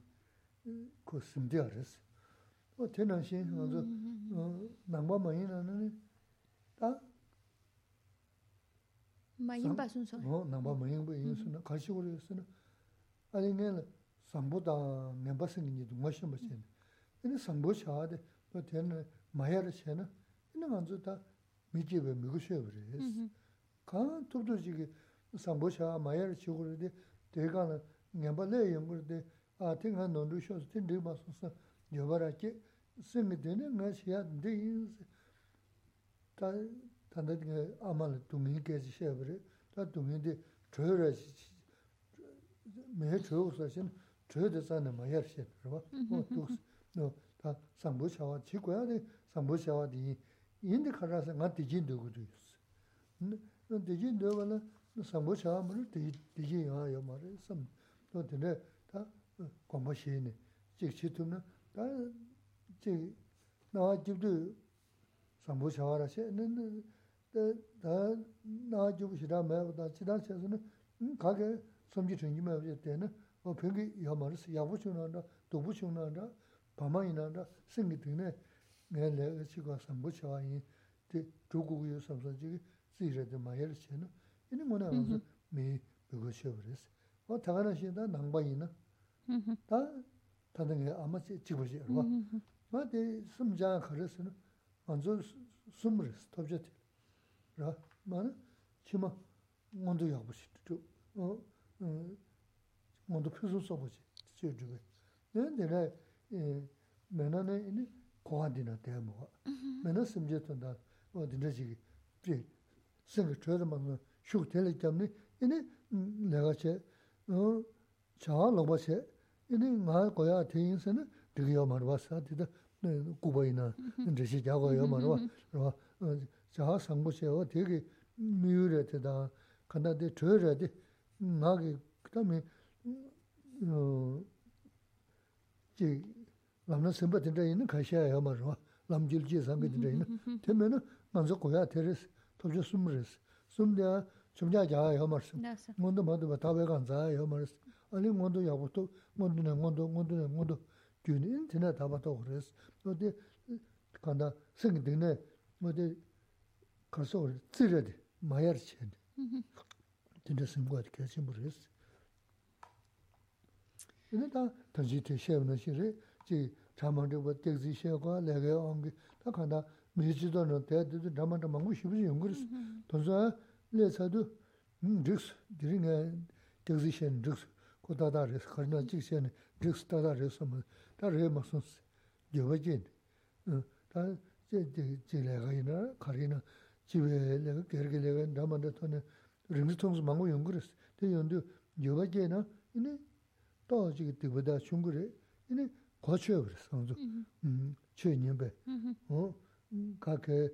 ko simdi aris. O ten na shin mm-hmm. nga zo nangba mayin na nani ta? Mayin ba sun so? O nangba mayin ba yin mm-hmm. sun na kashi kuri yin sun na ali nga la sambo da ngenpa singi nyi dunga shin ba che Ini mm-hmm. sambo shaa de o ten mayar che na ini nga zo ta mi jiwe mi gu shio bari kaan tupdu chigi sambo shaa mayar chigurade, dega na ngenpa le yungurade, a tinga nondu shosu, tin dhigba sosa yobaraki, simi dine nga shiya dinde yinsi. Ta tanda dinga amala dungi kezi shayabari, ta dungi di choyo rashi, mehe choyo usa shin, choyo de zane mayar shayabari, mm-hmm. o duksi. No, ta sambo shawa chikwaya di, sambo shawa di yin, yin di karasa nga dijin dugu duyusi. dējī nōwa nā sāngbō chāwa mā rū dējī yāwa yā mā rī sāṃ. Nō tēne tā gōmbā shī nī, jīg chī tūm nā, tā jīg nāwa jīb tū sāngbō chāwa rā shē, tā nāwa jīb shī rā mā yā tā chī tā chā sā nā, kā kē sōmjī chūngi mā yā tē nā, wā pēngi yā mā rī sī, yā bū chūng nā rā, dō bū chūng nā rā, pā mā yī nā rā, sīngi tū nē, ngā lē chī kua sāngbō chāwa yī, tē chū gu gu yu sāṃ sā jīg 샤와이 데 조국의 섬서지 지레도 마열 챤는 이는 뭐나 무슨 미 그거 쉬어버렸어 어 다가나시다 낭바이나 다 다른 게 아마 집어지 봐 마데 숨자 그랬으나 먼저 숨을 스톱jet. 라 마나 치마 먼저 야부시 어 먼저 표수 써 보지. 저주게. 내가 에 맨나네 이니 고한디나 대모. 맨나 숨jet던다. 어 dinda지기. 비 생각 저도 막 쇼 텔레 때문에 이니 내가 제어 자로 봐세 이니 말 거야 대인선은 되게 말어 봤어. 되다 구보이나 이제 자고요 말어 봐. 자 상부세요 되게 미유래다. 간다데 저래데 나게 그다음에 어지 남나 선배들 있는 가셔야 말어 봐. 남질지 상배들 있는 되면은 먼저 고야 테레스 도저 숨르스 숨냐 좀냐 자야 말씀 뭔도 뭐도 다배 간자야 말씀 아니 뭔도 야부터 뭔도네 뭔도 뭔도네 뭔도 균인 지나 다바도 그랬어. 어디 간다 생기네. 뭐데 가서 찌르데 마야르치. 진짜 생각 같이 모르겠어. 근데 다 단지테 쉐는 시리 지 자만도 뭐 택시 쉐가 내가 온게 다 간다 미지도는 대도 담아도 망고 싶지 연구를 돈서 내서도 음 릭스 드링에 택시 쉐 릭스 고다다르스 커나 직세는 릭스 다다르스 뭐 tā rē mā sōns, yōba jīn, tā jē jē lē gā yinā, kā rī na, jī wē lē gā, kēr kē lē gā, dā mā dā tō nē, rīng sī tōng sī māngu yōng gu rē sī, tē yōng dō yōba jē na, yinā, 또 지금 되보다 충분히 이네 거쳐 버려 상주 음 최년배 어 kake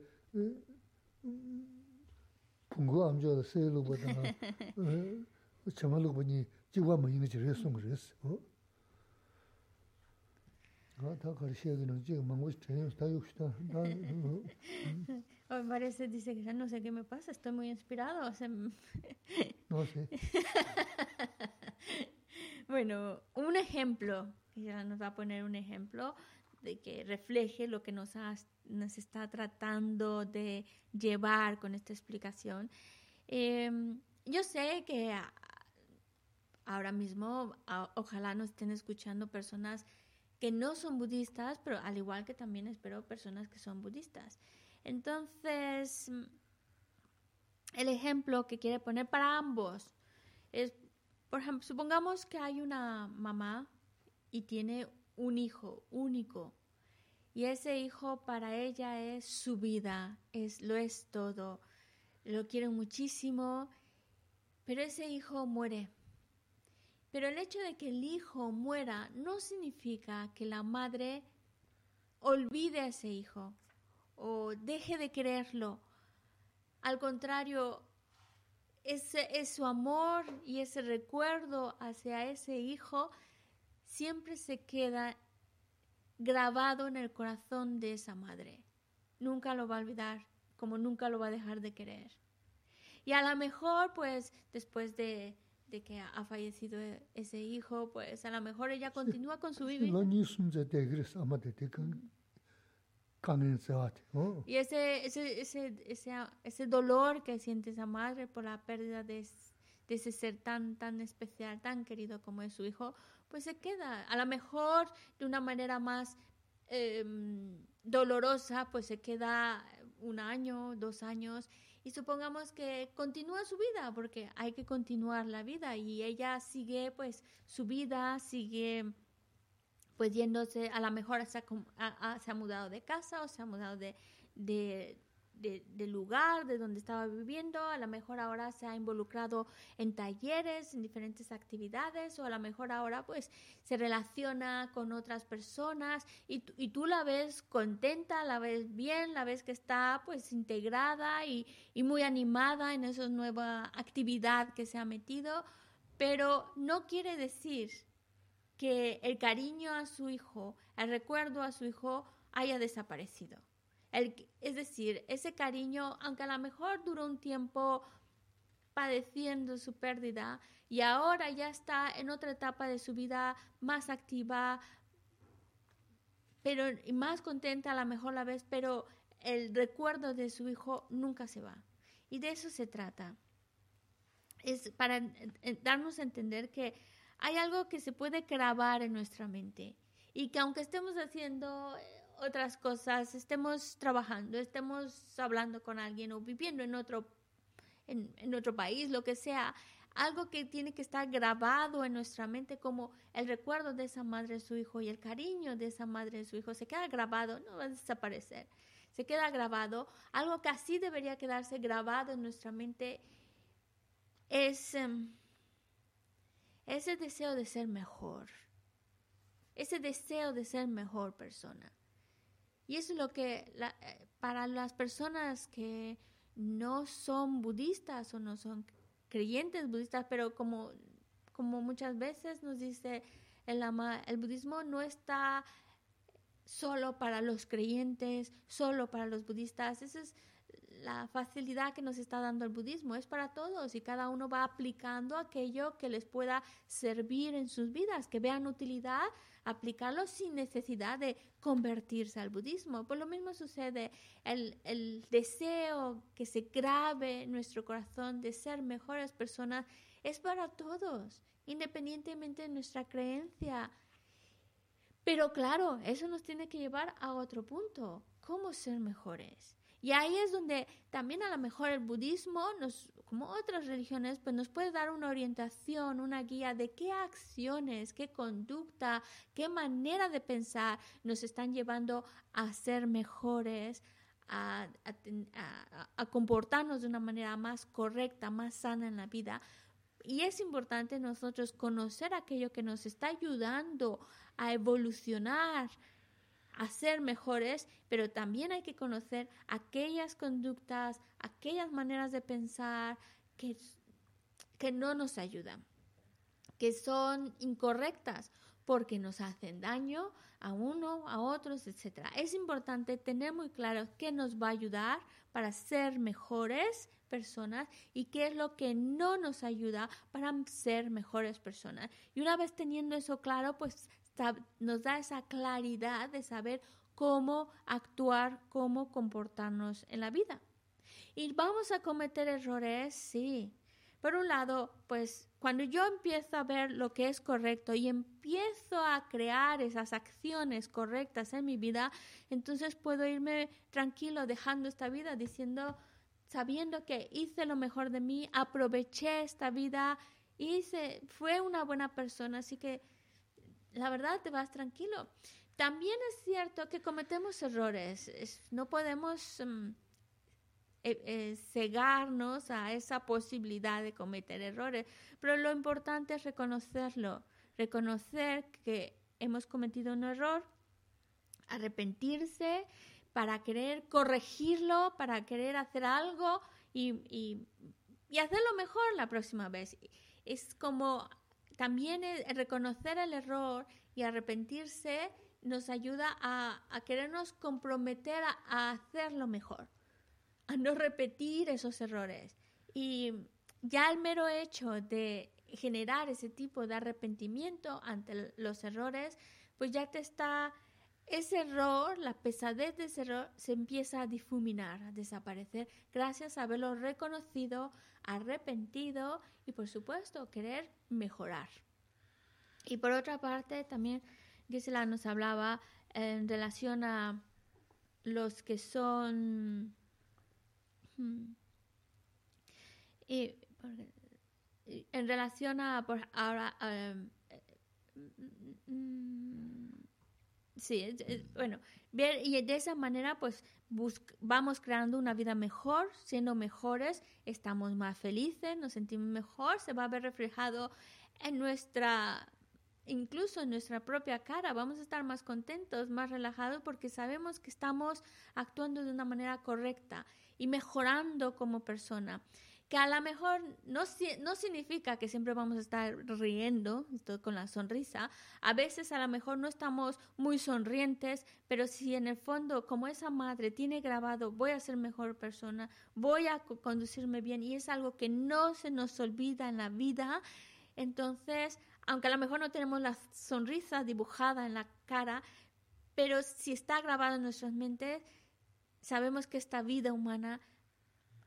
pungu amchoo se lukpa tanga chama lukpa nyi jikwa ma yinga chire sung res. Ta kari shegi no jiga mangu chayang está yukshita. Hoy parece, dice que ya no sé qué me pasa, estoy muy inspirado. No sé. bueno, un ejemplo, nos va a poner un ejemplo de que refleje lo que nos, nos está tratando de llevar con esta explicación. Em, yo sé que ahora mismo ojalá nos estén escuchando personas que no son budistas, pero al igual que también espero personas que son budistas. Entonces, el ejemplo que quiere poner para ambos es, por ejemplo, supongamos que hay una mamá y tiene un hijo único y ese hijo para ella es su vida, es lo es todo, lo quiere muchísimo, pero ese hijo muere. Pero el hecho de que el hijo muera no significa que la madre olvide a ese hijo o deje de quererlo. Al contrario, ese, es su amor y ese recuerdo hacia ese hijo siempre se queda grabado en el corazón de esa madre. Nunca lo va a olvidar, como nunca lo va a dejar de querer. Y a lo mejor, pues, después de, de que ha fallecido ese hijo, pues a lo mejor ella continúa con su vida. Y ese, ese, ese, ese, ese dolor que siente esa madre por la pérdida de, de, ese ser tan, tan especial, tan querido como es su hijo, pues se queda. A lo mejor de una manera más em, dolorosa, pues se queda un año, dos años, y supongamos que continúa su vida, porque hay que continuar la vida, y ella sigue pues su vida, sigue pues yéndose, a lo mejor se ha, se ha mudado de casa o se ha mudado de, de, de, lugar, de donde estaba viviendo, a lo mejor ahora se ha involucrado en talleres, en diferentes actividades, o a lo mejor ahora pues se relaciona con otras personas y, y tú la ves contenta, la ves bien, la ves que está pues integrada y, y muy animada en esa nueva actividad que se ha metido, pero no quiere decir que el cariño a su hijo, el recuerdo a su hijo haya desaparecido. Es decir, ese cariño, aunque a lo mejor duró un tiempo padeciendo su pérdida y ahora ya está en otra etapa de su vida más activa, pero más contenta a lo mejor la vez, pero el recuerdo de su hijo nunca se va. Y de eso se trata. Es para darnos a entender que hay algo que se puede grabar en nuestra mente y que aunque estemos haciendo eh, otras cosas, estemos trabajando, estemos hablando con alguien o viviendo en otro, en, otro país, lo que sea, algo que tiene que estar grabado en nuestra mente como el recuerdo de esa madre de su hijo y el cariño de esa madre de su hijo se queda grabado, no va a desaparecer, se queda grabado, algo que así debería quedarse grabado en nuestra mente es... Em, ese deseo de ser mejor, ese deseo de ser mejor persona. Y eso es lo que eh, para las personas que no son budistas o no son creyentes budistas, pero como, como muchas veces nos dice el, el budismo no está solo para los creyentes, solo para los budistas. Eso es la facilidad que nos está dando el budismo es para todos y cada uno va aplicando aquello que les pueda servir en sus vidas, que vean utilidad, aplicarlo sin necesidad de convertirse al budismo. Por lo mismo sucede el, el deseo que se grabe en nuestro corazón de ser mejores personas es para todos, independientemente de nuestra creencia. Pero claro, eso nos tiene que llevar a otro punto, cómo ser mejores. Y ahí es donde también a lo mejor el budismo, nos, como otras religiones, pues nos puede dar una orientación, una guía de qué acciones, qué conducta, qué manera de pensar nos están llevando a ser mejores, a, a, comportarnos de una manera más correcta, más sana en la vida. Y es importante nosotros conocer aquello que nos está ayudando a evolucionar, a ser mejores, pero también hay que conocer aquellas conductas, aquellas maneras de pensar que, que no nos ayudan, que son incorrectas porque nos hacen daño a uno, a otros, etc. Es importante tener muy claro qué nos va a ayudar para ser mejores personas y qué es lo que no nos ayuda para ser mejores personas. Y una vez teniendo eso claro, pues nos da esa claridad de saber cómo actuar, cómo comportarnos en la vida. Y vamos a cometer errores, sí. Por un lado, pues cuando yo empiezo a ver lo que es correcto y empiezo a crear esas acciones correctas en mi vida, entonces puedo irme tranquilo dejando esta vida diciendo, sabiendo que hice lo mejor de mí, aproveché esta vida, hice, fue una buena persona, así que la verdad te vas tranquilo. También es cierto que cometemos errores, no podemos mm, eh, eh, cegarnos a esa posibilidad de cometer errores, pero lo importante es reconocerlo, reconocer que hemos cometido un error, arrepentirse para querer corregirlo, para querer hacer algo y, hacerlo mejor la próxima vez. Es como también reconocer el error y arrepentirse nos ayuda a, querernos comprometer a, hacerlo mejor, a no repetir esos errores. Y ya el mero hecho de generar ese tipo de arrepentimiento ante los errores, pues ya te está ese error, la pesadez de ese error se empieza a difuminar, a desaparecer, gracias a haberlo reconocido, arrepentido y por supuesto querer mejorar. Y por otra parte, también Gisela nos hablaba en relación a los que son... Hmm, en relación a por ahora em, Sí, bueno, ver y de esa manera pues vamos creando una vida mejor, siendo mejores, estamos más felices, nos sentimos mejor, se va a ver reflejado en nuestra, incluso en nuestra propia cara, vamos a estar más contentos, más relajados porque sabemos que estamos actuando de una manera correcta y mejorando como persona que a lo mejor no, no significa que siempre vamos a estar riendo con la sonrisa. A veces a lo mejor no estamos muy sonrientes, pero si en el fondo, como esa madre tiene grabado, voy a ser mejor persona, voy a conducirme bien y es algo que no se nos olvida en la vida, entonces, aunque a lo mejor no tenemos la sonrisa dibujada en la cara, pero si está grabado en nuestras mentes, sabemos que esta vida humana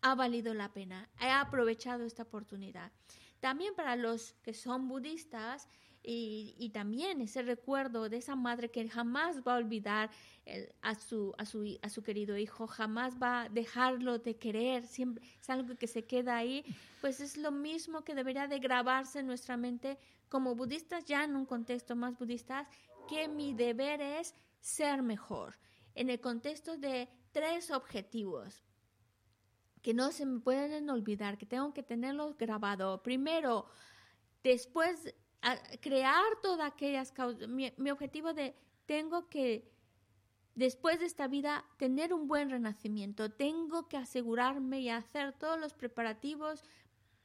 ha valido la pena, he aprovechado esta oportunidad. También para los que son budistas y, también ese recuerdo de esa madre que jamás va a olvidar a, su, querido hijo, jamás va a dejarlo de querer, siempre es algo que se queda ahí, pues es lo mismo que debería de grabarse en nuestra mente como budistas, ya en un contexto más budista, que mi deber es ser mejor, en el contexto de tres objetivos que no se me pueden olvidar, que tengo que tenerlos grabado. Primero, después, crear todas aquellas causas. Mi, objetivo de tengo que, después de esta vida, tener un buen renacimiento. Tengo que asegurarme y hacer todos los preparativos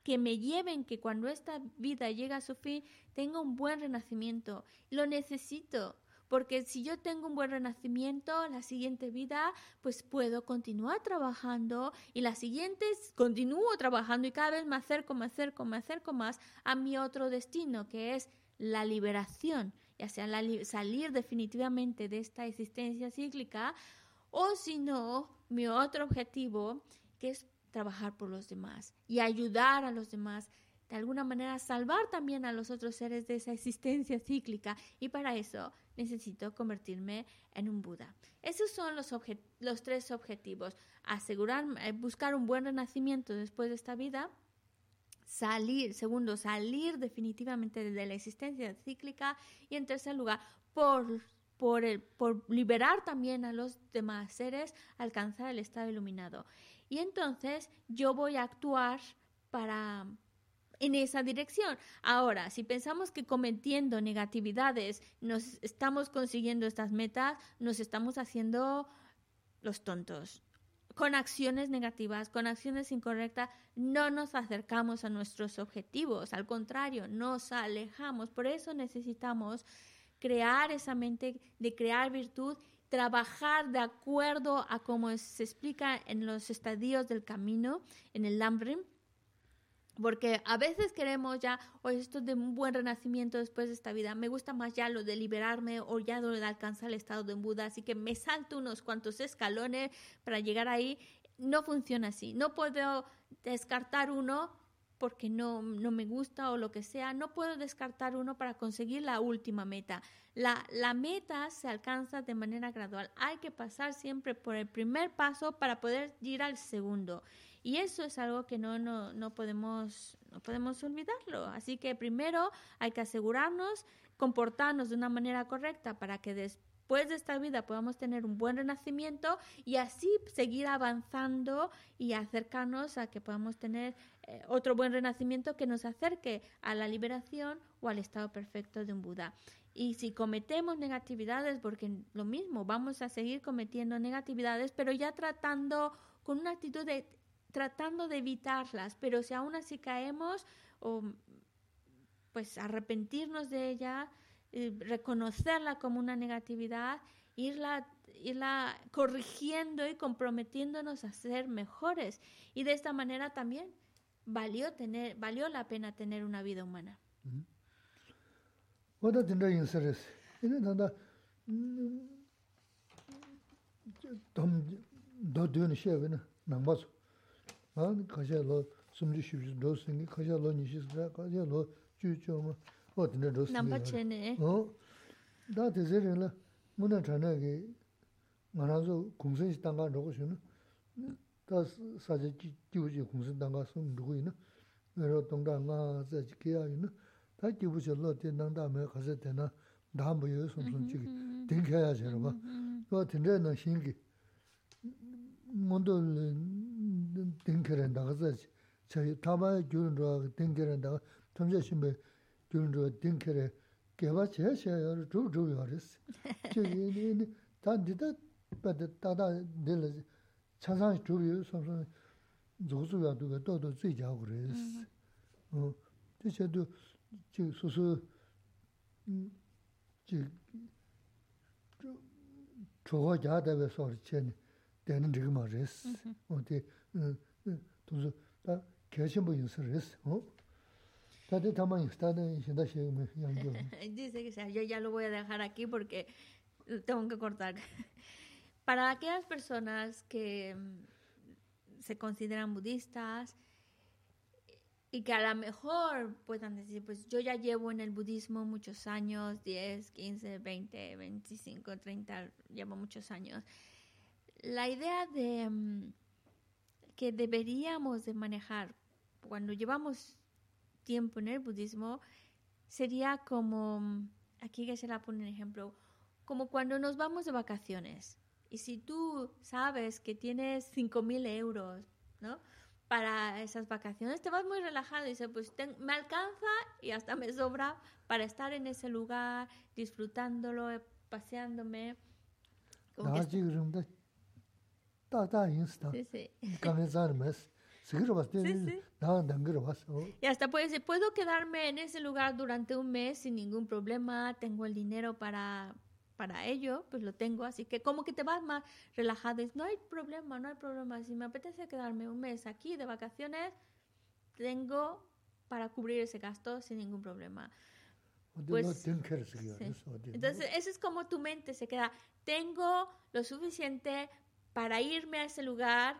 que me lleven que cuando esta vida llegue a su fin, tenga un buen renacimiento. Lo necesito porque si yo tengo un buen renacimiento, la siguiente vida, pues puedo continuar trabajando y las siguientes continúo trabajando y cada vez me acerco, me acerco, me acerco más a mi otro destino, que es la liberación, ya sea salir definitivamente de esta existencia cíclica, o si no, mi otro objetivo, que es trabajar por los demás y ayudar a los demás de alguna manera salvar también a los otros seres de esa existencia cíclica. Y para eso necesito convertirme en un Buda. Esos son los, los tres objetivos. Asegurar, eh, buscar un buen renacimiento después de esta vida, salir, segundo, salir definitivamente de la existencia cíclica y en tercer lugar, por, por, el, por liberar también a los demás seres, alcanzar el estado iluminado. Y entonces yo voy a actuar para en esa dirección. Ahora, si pensamos que cometiendo negatividades nos estamos consiguiendo estas metas, nos estamos haciendo los tontos. Con acciones negativas, con acciones incorrectas, no nos acercamos a nuestros objetivos, al contrario, nos alejamos. Por eso necesitamos crear esa mente de crear virtud, trabajar de acuerdo a como se explica en los estadios del camino, en el Lambrim, porque a veces queremos ya, o esto de un buen renacimiento después de esta vida, me gusta más ya lo de liberarme o ya de alcanzar el estado de Buda, así que me salto unos cuantos escalones para llegar ahí. No funciona así. No puedo descartar uno porque no, no me gusta o lo que sea. No puedo descartar uno para conseguir la última meta. La, la meta se alcanza de manera gradual. Hay que pasar siempre por el primer paso para poder ir al segundo. Y eso es algo que no, no, no, podemos, no podemos olvidarlo. Así que primero hay que asegurarnos, comportarnos de una manera correcta para que después de esta vida podamos tener un buen renacimiento y así seguir avanzando y acercarnos a que podamos tener eh, otro buen renacimiento que nos acerque a la liberación o al estado perfecto de un Buda. Y si cometemos negatividades, porque lo mismo, vamos a seguir cometiendo negatividades, pero ya tratando con una actitud de tratando de evitarlas, pero si aún así caemos, o, pues arrepentirnos de ella, eh, reconocerla como una negatividad, irla, irla corrigiendo y comprometiéndonos a ser mejores. Y de esta manera también valió, tener, valió la pena tener una vida humana. 안 가셔로 숨지 쉬지. 도스니 가셔로 니시스가 가셔로 주주마 어디는 도스 넘버 10에 어? 다들 저래라. 문은 전화게 말아서 공선 식당가 놓고 쉬는. 다 사제 기우지 공선 당가 숨 누구 있나 여러 동당가 자지게야 있나 다 기우셔로 된다음에 가서 되나? 다 뭐여 숨숨 지기. 댕겨야 저러가. 또 된다는 신기. 뭔들 땡케ren daga zachi. Chayi tabaya gyurun ruwa 땡케ren daga, tamzha shimbe gyurun ruwa 땡케레 geba chaya chaya yore, zhub zhub yore si. Chayi ini, ini, tan dida bada dada dila chasan zhub yore, samsang zhug zhub ya duga dodo zui jaa gore si. Ti chadu, chi susu, chi chogo jaa dabe sori tē, tōnsu, tā kēshī mbō yīnsā rēs, o. Tā tē tāma yīnsā, tā nē yīnsā shē yu mē yāngyō. Dice que sea, yo ya lo voy a dejar aquí porque tengo que cortar. Para aquellas personas que se consideran budistas y que a lo mejor puedan decir, pues yo ya llevo en el budismo muchos años, 10, 15, 20, 25, 30, llevo muchos años la idea de mm, que deberíamos de manejar cuando llevamos tiempo en el budismo sería como, aquí que se la pone un ejemplo, como cuando nos vamos de vacaciones. Y si tú sabes que tienes 5.000 euros, ¿no? Para esas vacaciones, te vas muy relajado y dices, pues me alcanza y hasta me sobra para estar en ese lugar, disfrutándolo, eh, paseándome. Sí, sí. Y hasta puede decir, puedo quedarme en ese lugar durante un mes sin ningún problema, tengo el dinero para, para ello, pues lo tengo, así que como que te vas más relajado, no hay problema, no hay problema, si me apetece quedarme un mes aquí de vacaciones, tengo para cubrir ese gasto sin ningún problema. Pues, Entonces, eso es como tu mente se queda, tengo lo suficiente para irme a ese lugar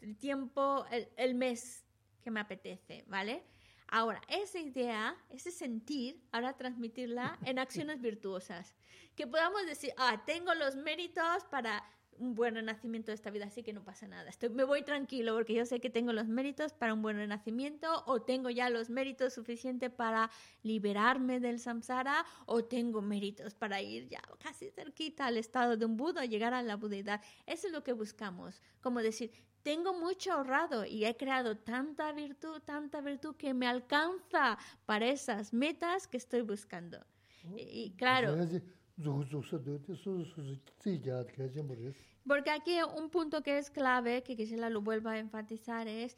el tiempo, el, mes que me apetece, ¿vale? Ahora, esa idea, ese sentir, ahora transmitirla en acciones virtuosas. Que podamos decir, ah, tengo los méritos para un buen renacimiento de esta vida, así que no pasa nada. Estoy, me voy tranquilo porque yo sé que tengo los méritos para un buen renacimiento o tengo ya los méritos suficientes para liberarme del samsara o tengo méritos para ir ya casi cerquita al estado de un Buda, llegar a la budidad. Eso es lo que buscamos, como decir, tengo mucho ahorrado y he creado tanta virtud, tanta virtud que me alcanza para esas metas que estoy buscando. Y, y claro, porque aquí un punto que es clave, que quisiera lo vuelva a enfatizar, es,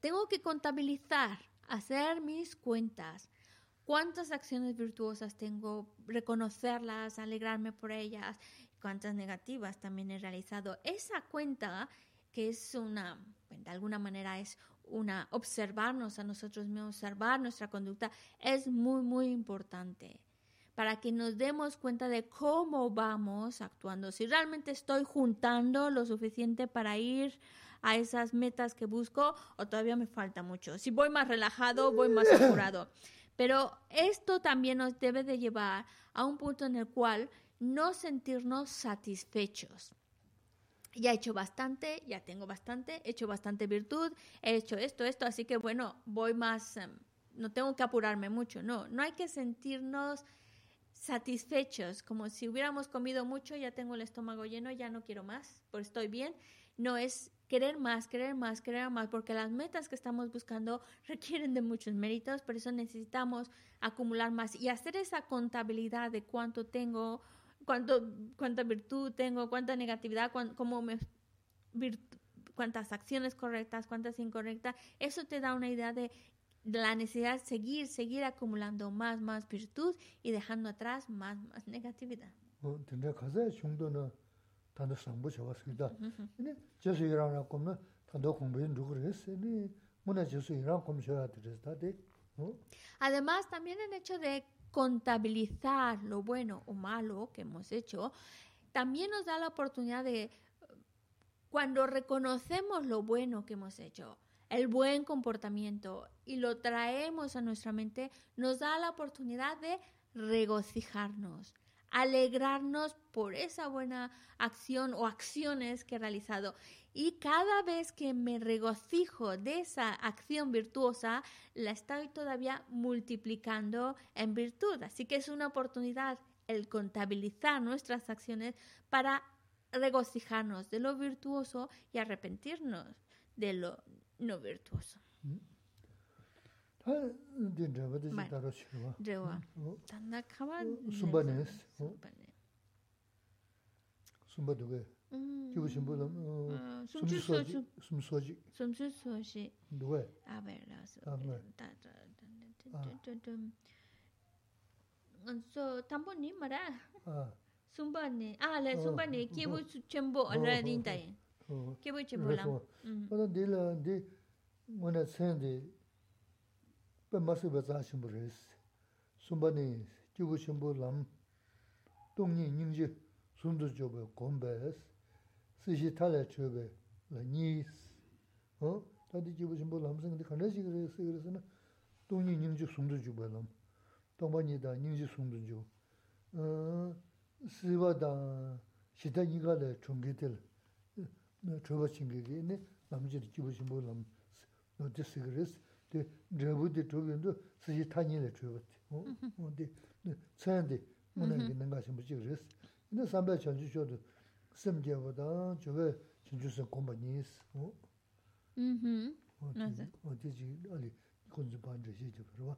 tengo que contabilizar, hacer mis cuentas, cuántas acciones virtuosas tengo, reconocerlas, alegrarme por ellas, cuántas negativas también he realizado. Esa cuenta, que es una, de alguna manera es una, observarnos a nosotros mismos, observar nuestra conducta, es muy, muy importante para que nos demos cuenta de cómo vamos actuando. Si realmente estoy juntando lo suficiente para ir a esas metas que busco o todavía me falta mucho. Si voy más relajado, voy más apurado. Pero esto también nos debe de llevar a un punto en el cual no sentirnos satisfechos. Ya he hecho bastante, ya tengo bastante, he hecho bastante virtud, he hecho esto, esto, así que bueno, voy más, em, no tengo que apurarme mucho, no, no hay que sentirnos satisfechos, como si hubiéramos comido mucho, ya tengo el estómago lleno, ya no quiero más, pues estoy bien. No es querer más, querer más, querer más, porque las metas que estamos buscando requieren de muchos méritos, por eso necesitamos acumular más y hacer esa contabilidad de cuánto tengo, cuánto, cuánta virtud tengo, cuánta negatividad, cuán- cómo me cuántas acciones correctas, cuántas incorrectas, eso te da una idea de de la necesidad de seguir, seguir acumulando más, más virtud y dejando atrás más, más negatividad. Uh -huh. Además, también el hecho de contabilizar lo bueno o malo que hemos hecho, también nos da la oportunidad de, eh, cuando reconocemos lo bueno que hemos hecho, el buen comportamiento y lo traemos a nuestra mente, nos da la oportunidad de regocijarnos, alegrarnos por esa buena acción o acciones que he realizado. Y cada vez que me regocijo de esa acción virtuosa, la estoy todavía multiplicando en virtud. Así que es una oportunidad el contabilizar nuestras acciones para regocijarnos de lo virtuoso y arrepentirnos de lo no virtuoso. Ta din drewa di daro shirwa. Drewa. Tanda kawa... Sumba nes. Sumba ne. Sumba duge. Kibu shimbu lam... Sumchu soji. Sum soji. Sumchu soji. Duge. Awer laso. Awer. Tanda... So, tambo ni mara. Sumba ne. Ah, la sumba ne. Kibu chembo ala rindayin. Kibu chembo lam. Tanda di la di... mōne sēndi bē māsī bē tsā shimbu rēs, sūmba nī jibu shimbu lam, tōngnī nyingjī sūndu chō bē gōm bē rēs, sīshī tālē chō bē lā nīs, tādi jibu shimbu lam sēngi khanda shik rēs, sīk rēs na tōngnī nyingjī sūndu chō bē lam, tōngba nī dā nyingjī sūndu chō, sīwa dā shita nīgā lē chōngi tēl, chōba chīngi kī, nī lam jibu shimbu lam, nō tī sīk rīs, tī rābu tī chūgī ndō sīshī tāñi lī chūgī tī, mō tī tsāyān tī mō nā yī nāngā shīmbu chīk rīs. Nā sāmbā chāngchū chō tū sīm kia wā tā chūgā chāngchū sīm kōmbā nī sī, mō. Mō tī chī ālī khuñchū pāñchā shī chī pā rā.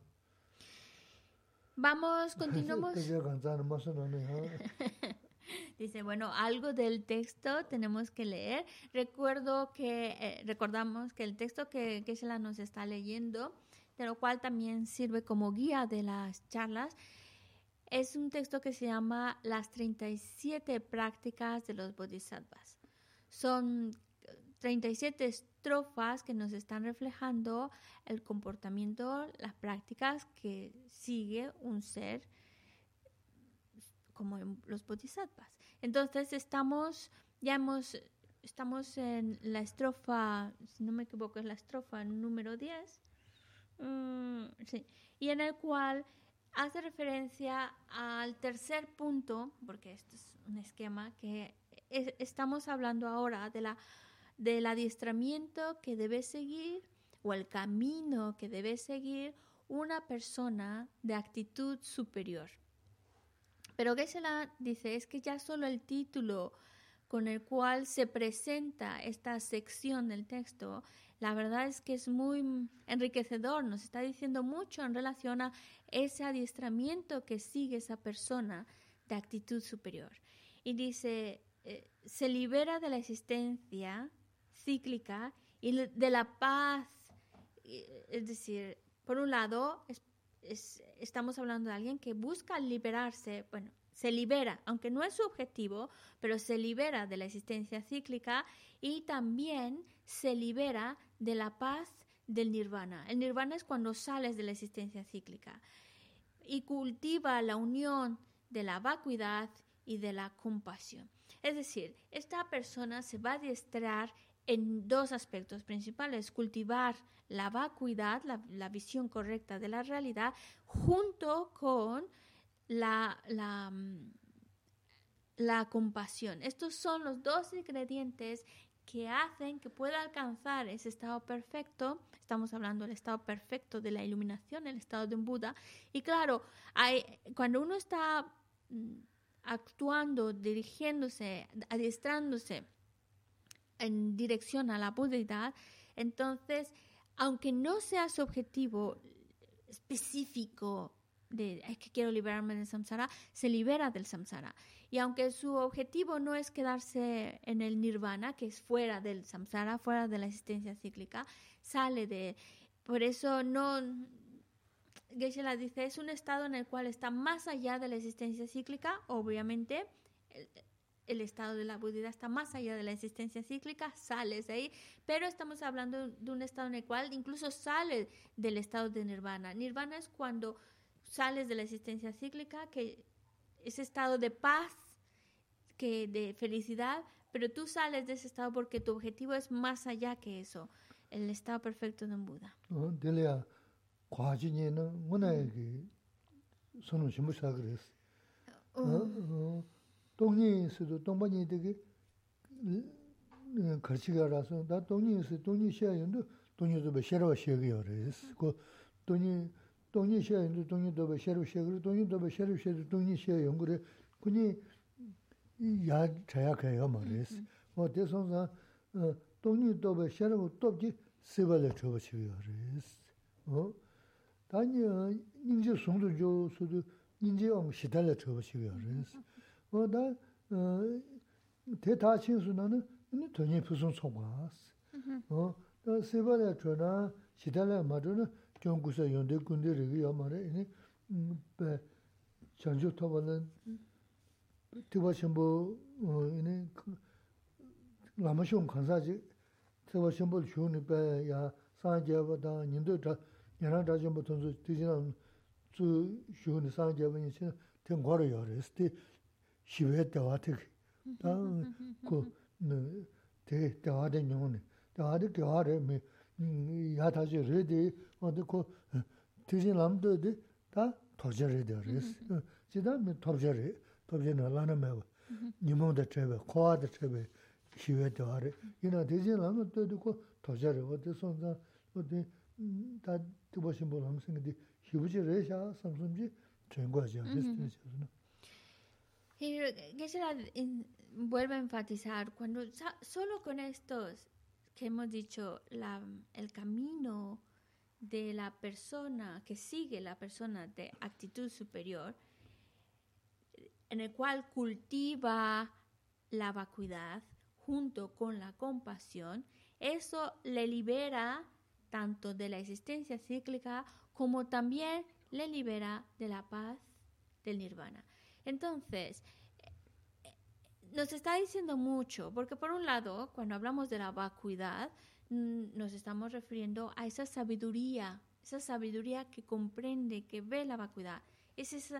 Vamos, continuamos. Dice, bueno, algo del texto tenemos que leer. Recuerdo que, eh, recordamos que el texto que, que nos está leyendo, de lo cual también sirve como guía de las charlas, es un texto que se llama Las 37 prácticas de los bodhisattvas. Son eh, 37 estrofas que nos están reflejando el comportamiento, las prácticas que sigue un ser como en los bodhisattvas. Entonces estamos, ya hemos, estamos en la estrofa, si no me equivoco, es la estrofa número 10, Mm, sí, y en el cual hace referencia al tercer punto, porque esto es un esquema, que es- estamos hablando ahora de la, del adiestramiento que debe seguir o el camino que debe seguir una persona de actitud superior. Pero Geshe-la dice, es que ya solo el título con el cual se presenta esta sección del texto, la verdad es que es muy enriquecedor, nos está diciendo mucho en relación a ese adiestramiento que sigue esa persona de actitud superior. Y dice, eh, se libera de la existencia cíclica y de la paz, es decir, por un lado, estamos hablando de alguien que busca liberarse, bueno, se libera, aunque no es su objetivo, pero se libera de la existencia cíclica y también se libera de la paz del nirvana. El nirvana es cuando sales de la existencia cíclica y cultiva la unión de la vacuidad y de la compasión. Es decir, esta persona se va a adiestrar en dos aspectos principales, cultivar la vacuidad, la, la visión correcta de la realidad, junto con la, la, mm, la compasión. Estos son los dos ingredientes que hacen que pueda alcanzar ese estado perfecto. Estamos hablando del estado perfecto de la iluminación, el estado de un Buda. Y claro, hay, cuando uno está mm, actuando, dirigiéndose, adiestrándose en dirección a la budidad, entonces, aunque no sea su objetivo específico de es que quiero liberarme del samsara, se libera del samsara. Y aunque su objetivo no es quedarse en el nirvana, que es fuera del samsara, fuera de la existencia cíclica, sale de... Por eso no... Geshe la dice, es un estado en el cual está más allá de la existencia cíclica, obviamente, el, estado de la budidad está más allá de la existencia cíclica, sales de ahí, pero estamos hablando de un estado en el cual incluso sale del estado de nirvana. Nirvana es cuando sales de la existencia cíclica, que ese estado de paz, que de felicidad, pero tú sales de ese estado porque tu objetivo es más allá que eso, el estado perfecto de un Buda. 동니 셰인도 동니 도베 셰르 셰르 동니 도베 셰르 셰르 동니 셰 용그레 군이 야 자야케요 말레스 뭐 대선사 동니 도베 셰르 도지 세발레 줘버치요레스 어 다니 인제 송도 조 수도 인제 어 시달레 줘버치요레스 뭐다 어 대타 친수나는 이 돈이 무슨 소마스 어 세발레 줘나 시달레 말은 kiong kusa yonde kunde rigi ya mara, ini pe chanchu tobalan tiba shenpo, ini lama shiong kansa chi, tiba shenpo shiong pe ya san jeba da, nindo dha, yana dha shenpo tonsu, ti zina zu shiong ni san jeba yin china, ten kwa ra ya re, sti shiwe dewa tiki, da ku, te dewa de nyong ni, dewa de dewa re, ya tashi re de, 어디 그 뒤진 shiwe dewa tiki. Da ku te dewa de nyungne. Dewa de gewa re mi ya taji re de, wade ku tijin lamdo de da toja re de res. Chida mi tobja re, tobja na lana mewa. Nimong da chebe, kowa da chebe shiwe dewa re. Ina tijin lamdo de ku toja re, wade sonza, wade da tibo shimbo lamsingi di shibuji re sha samsumji chengwa jia res. Geshe-la vuelve a enfatizar, cuando solo con estos que hemos dicho, la, el camino de la persona que sigue la persona de actitud superior, en el cual cultiva la vacuidad junto con la compasión, eso le libera tanto de la existencia cíclica como también le libera de la paz del nirvana. Entonces, nos está diciendo mucho, porque por un lado, cuando hablamos de la vacuidad, nos estamos refiriendo a esa sabiduría, esa sabiduría que comprende, que ve la vacuidad. Es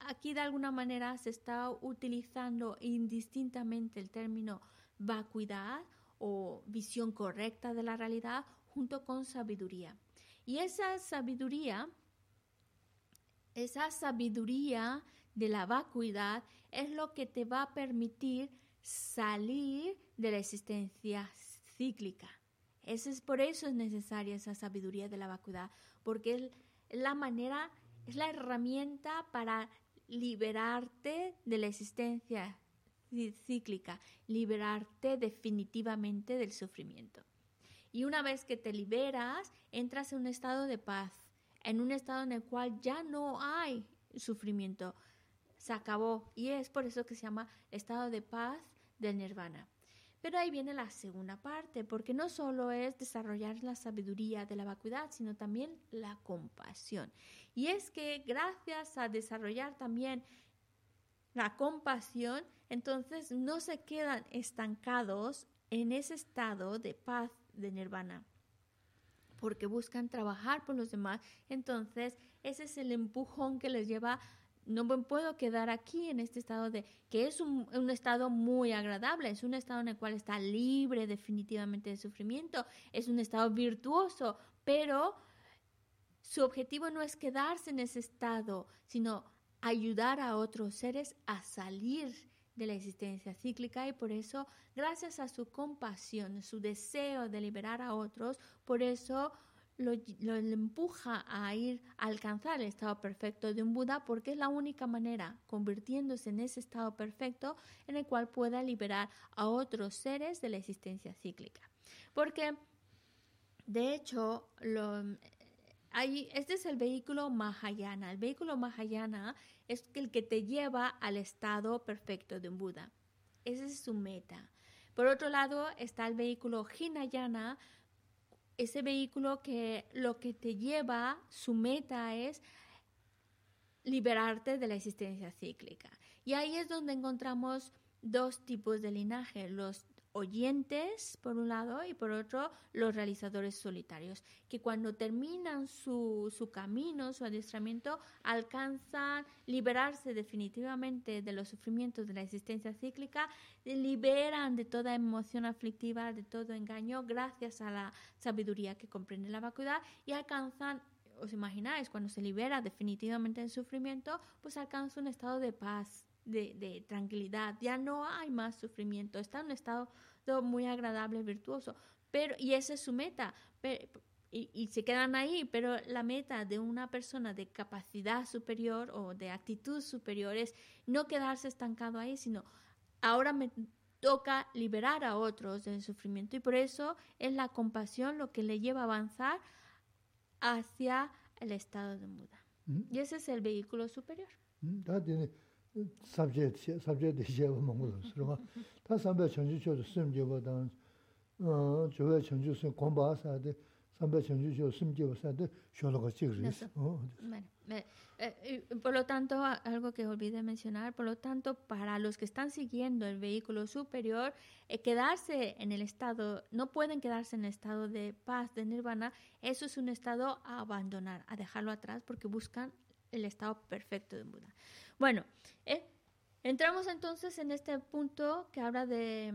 aquí de alguna manera se está utilizando indistintamente el término vacuidad o visión correcta de la realidad junto con sabiduría. Y esa sabiduría, esa sabiduría de la vacuidad es lo que te va a permitir salir de la existencia cíclica es, por eso es necesaria esa sabiduría de la vacuidad, porque es la manera, es la herramienta para liberarte de la existencia cíclica, liberarte definitivamente del sufrimiento. Y una vez que te liberas, entras en un estado de paz, en un estado en el cual ya no hay sufrimiento. Se acabó. Y es por eso que se llama estado de paz del nirvana. Pero ahí viene la segunda parte, porque no solo es desarrollar la sabiduría de la vacuidad, sino también la compasión. Y es que gracias a desarrollar también la compasión, entonces no se quedan estancados en ese estado de paz de nirvana, porque buscan trabajar por los demás. Entonces ese es el empujón que les lleva no me puedo quedar aquí en este estado de que es un, estado muy agradable, es un estado en el cual está libre definitivamente de sufrimiento, es un estado virtuoso, pero su objetivo no es quedarse en ese estado, sino ayudar a otros seres a salir de la existencia cíclica y por eso, gracias a su compasión, su deseo de liberar a otros, por eso lo, empuja a ir a alcanzar el estado perfecto de un Buda porque es la única manera, convirtiéndose en ese estado perfecto en el cual pueda liberar a otros seres de la existencia cíclica. Porque, de hecho, lo, este es el vehículo Mahayana. El vehículo Mahayana es el que te lleva al estado perfecto de un Buda. Esa es su meta. Por otro lado está el vehículo Hinayana, ese vehículo que lo que te lleva, su meta es liberarte de la existencia cíclica. Y ahí es donde encontramos dos tipos de linaje, los oyentes por un lado y por otro los realizadores solitarios, que cuando terminan su, su camino, su adiestramiento, alcanzan liberarse definitivamente de los sufrimientos de la existencia cíclica, liberan de toda emoción aflictiva, de todo engaño, gracias a la sabiduría que comprende la vacuidad y alcanzan os imagináis, cuando se libera definitivamente del sufrimiento, pues alcanza un estado de paz, de, tranquilidad, ya no hay más sufrimiento, está en un estado muy agradable, virtuoso, pero, y esa es su meta, y, y, se quedan ahí, pero la meta de una persona de capacidad superior o de actitud superior es no quedarse estancado ahí, sino ahora me toca liberar a otros del sufrimiento y por eso es la compasión lo que le lleva a avanzar hacia el estado de muda. Mm. Y ese es el vehículo superior. Mm, sabje sabje de je wo mong wo su ma ta sambe chen ju ju sim je wo dan uh ju we chen ju sim gong ba sa de sambe chen ju ju sim je wo sa de shuo lo ge ji ri por lo tanto, algo que olvidé mencionar, por lo tanto, para los que están siguiendo el vehículo superior, eh, quedarse en el estado, no pueden quedarse en el estado de paz, de nirvana, eso es un estado a abandonar, a dejarlo atrás, porque buscan el estado perfecto de Buda. Bueno, eh, entramos entonces en este punto que habla de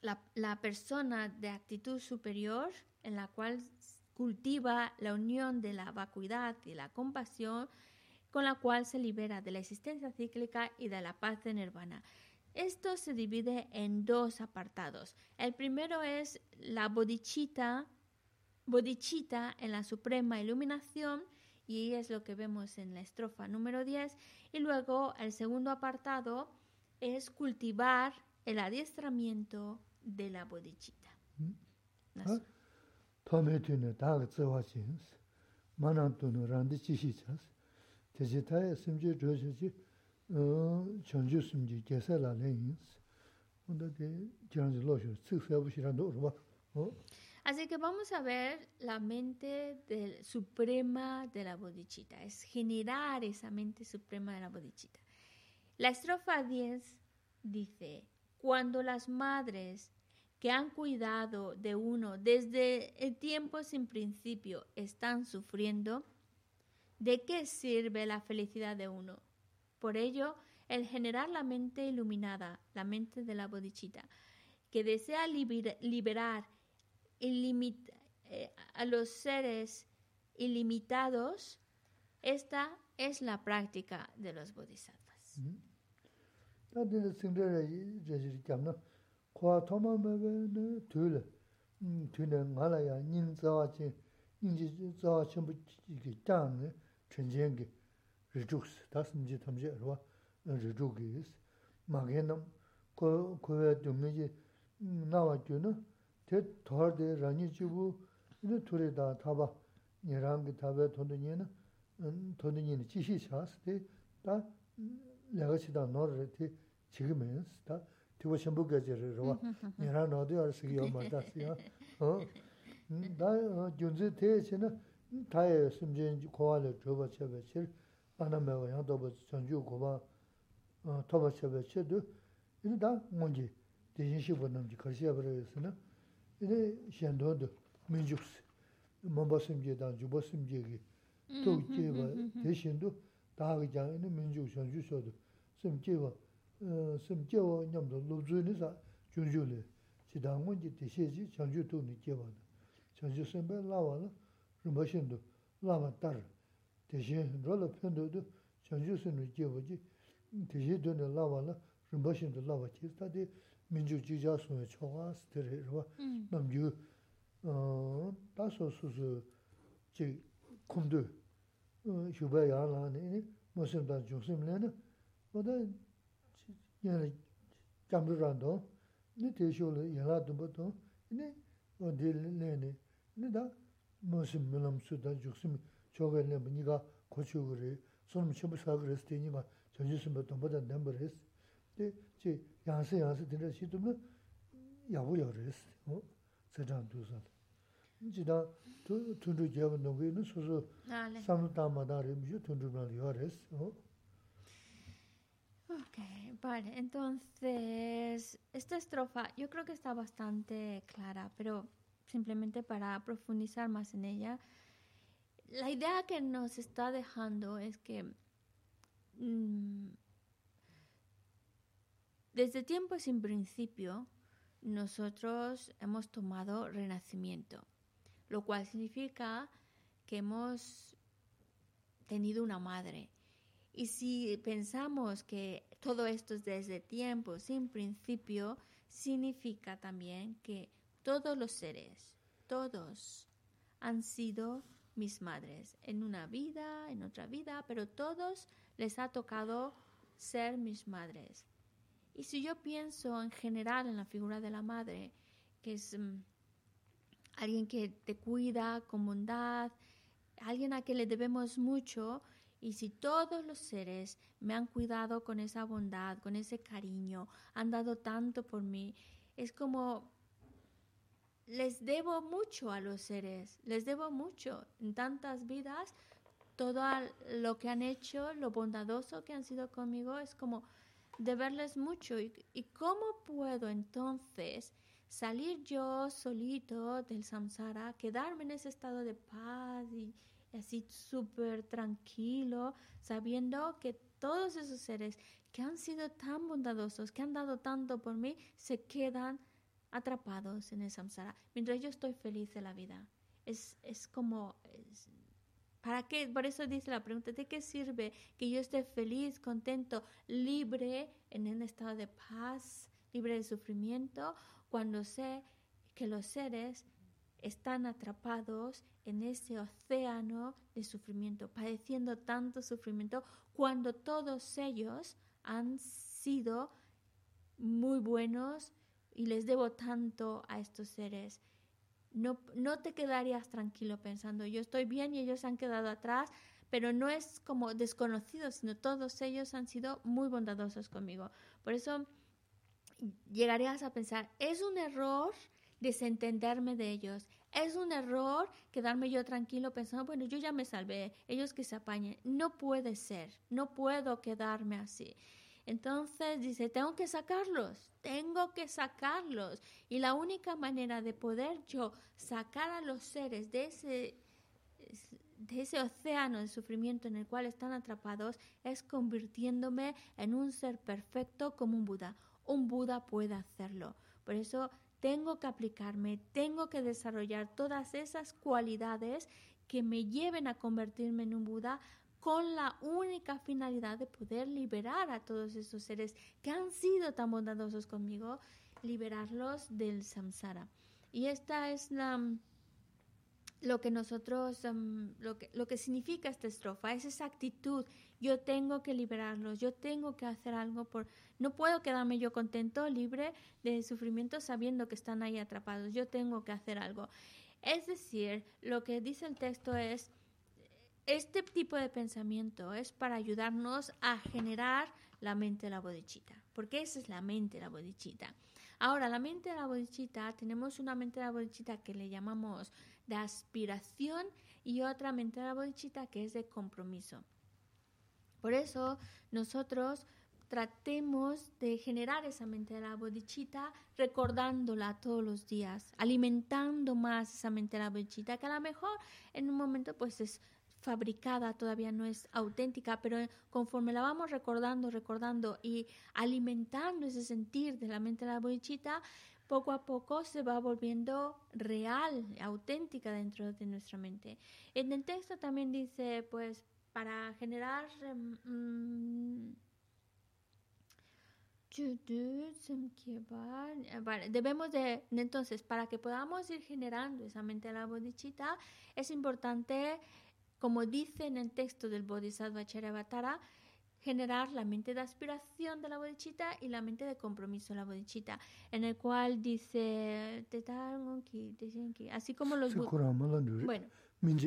la, persona de actitud superior en la cual cultiva la unión de la vacuidad y la compasión con la cual se libera de la existencia cíclica y de la paz de nirvana. Esto se divide en dos apartados. El primero es la bodhicitta, bodhicitta en la suprema iluminación y es lo que vemos en la estrofa número 10. Y luego el segundo apartado es cultivar el adiestramiento de la bodhicitta. Así que vamos a ver la mente del, suprema de la bodhicitta, es generar esa mente suprema de la bodhicitta. La estrofa 10 dice, cuando las madres que han cuidado de uno desde el tiempo sin principio están sufriendo, ¿de qué sirve la felicidad de uno? Por ello, el generar la mente iluminada, la mente de la bodhicitta, que desea liberar eh, a los seres ilimitados, esta es la práctica de los bodhisattvas. 마게는 그 그에 좀이지 나와주는 대 더데 라니 주고 이제 둘이다 타봐 얘랑 그 답에 돈이는 돈이는 지시 샤스데 다 내가 시다 너를 지금은 다 되 te thwarde rangi chibu ino ture da taba nirangi taba tondo nyena tondo nyena chishi chas te ta laga chida norre te chigi mayans ta tiwa shambu gaji re rwa nirang nado yar sigi yaw marda siya da gyunzi te chena taya simjen kowa le choba chebe chir ana mewa yang toba chanju kowa toba chebe chir do ino da ngonji dejin shibu namji karsiya barayasina 이제 현도도 민족스 뭔가 심지어다 주보 심지어기 또 제가 대신도 다 그냥 있는 민족 전주서도 심지어 어 심지어 냠도 로즈니사 준주래 지당 문제 대시지 전주도 느껴봐 전주 선배 나와라 르마신도 라마 따르 대신 롤로 편도도 전주 선을 지어보지 대시도는 나와라 르마신도 나와 지스타데 민주 지자 손에 초와 스테레로 남주 어 다소 수수 지 콘도 어 휴바야라네 무슨 단 조심내는 뭐다 얘네 잠들란도 네 대쇼를 연락도 못도 네 어딜내네 네다 무슨 물음 수다 죽심 저거는 뭐니가 고쳐 그래 손 처음 사 그랬을 때니가 전주스부터 보다 넘버했어 네 제 양세 양세 들을 시도면 야부여랬어 어 저장 두선 지다 두 두두 제가 놓고는 소소 삼다마다를 미주 tundumal yores ¿no? Ok, vale, entonces esta estrofa yo creo que está bastante clara, pero simplemente para profundizar más en ella, la idea que nos está dejando es que mmm, desde tiempo sin principio nosotros hemos tomado renacimiento, lo cual significa que hemos tenido una madre. Y si pensamos que todo esto es desde tiempo sin principio, significa también que todos los seres, todos han sido mis madres en una vida, en otra vida, pero todos les ha tocado ser mis madres. Y si yo pienso en general en la figura de la madre, que es um, alguien que te cuida con bondad, alguien a quien le debemos mucho, y si todos los seres me han cuidado con esa bondad, con ese cariño, han dado tanto por mí, es como les debo mucho a los seres, les debo mucho en tantas vidas, todo lo que han hecho, lo bondadoso que han sido conmigo, es como deberles mucho. ¿Y, y cómo puedo entonces salir yo solito del samsara, quedarme en ese estado de paz y, y así súper tranquilo, sabiendo que todos esos seres que han sido tan bondadosos, que han dado tanto por mí, se quedan atrapados en el samsara, mientras yo estoy feliz de la vida. Es, es como... ¿Para qué? Por eso dice la pregunta, ¿de qué sirve que yo esté feliz, contento, libre, en un estado de paz, libre de sufrimiento, cuando sé que los seres están atrapados en ese océano de sufrimiento, padeciendo tanto sufrimiento, cuando todos ellos han sido muy buenos y les debo tanto a estos seres. No, no te quedarías tranquilo pensando, yo estoy bien y ellos han quedado atrás, pero no es como desconocidos, sino todos ellos han sido muy bondadosos conmigo. Por eso llegarías a pensar, es un error desentenderme de ellos. Es un error quedarme yo tranquilo pensando, bueno, yo ya me salvé, ellos que se apañen. No puede ser, no puedo quedarme así. Entonces dice, tengo que sacarlos, tengo que sacarlos. Y la única manera de poder yo sacar a los seres de ese, de ese océano de sufrimiento en el cual están atrapados es convirtiéndome en un ser perfecto como un Buda. Un Buda puede hacerlo. Por eso tengo que aplicarme, tengo que desarrollar todas esas cualidades que me lleven a convertirme en un Buda con la única finalidad de poder liberar a todos esos seres que han sido tan bondadosos conmigo, liberarlos del samsara. Y esta es la, lo que nosotros, em, lo, que, lo que significa esta estrofa, es esa actitud, yo tengo que liberarlos, yo tengo que hacer algo por, no puedo quedarme yo contento, libre de sufrimiento sabiendo que están ahí atrapados, yo tengo que hacer algo. Es decir, lo que dice el texto es, este tipo de pensamiento es para ayudarnos a generar la mente de la bodichita, porque esa es la mente de la bodichita. Ahora, la mente de la bodichita, tenemos una mente de la bodichita que le llamamos de aspiración y otra mente de la bodichita que es de compromiso. Por eso nosotros tratemos de generar esa mente de la bodichita recordándola todos los días, alimentando más esa mente de la bodichita, que a lo mejor en un momento pues es fabricada, todavía no es auténtica, pero conforme la vamos recordando, recordando y alimentando ese sentir de la mente de la bodichita, poco a poco se va volviendo real, auténtica dentro de nuestra mente. En el texto también dice, pues, para generar... Um, debemos de, entonces, para que podamos ir generando esa mente de la bodichita, es importante, como dice en el texto del Bodhisattva Charyavatara, generar la mente de aspiración de la bodichita y la mente de compromiso de la bodichita, en el cual dice, así como los... Bueno. 민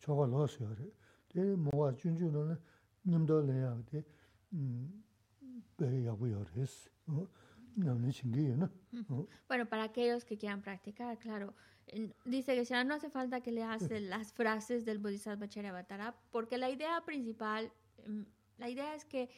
지 민주니 지잔 수는 초월스 근데 다데 단데 제가 너는 콘솔로는 그 말에 있는 갈래 가로 어디 준주나로 진짜 제가 전부 잘했어 나 가지를 민주 로스네 안 주심 로스네 초월 로스요 데 뭐가 준주는 님도 내야 돼 Bueno, para aquellos que quieran practicar, claro. Dice que ya no hace falta que leas las frases del Bodhisattva Charyavatara, porque la idea principal, em, la idea es que,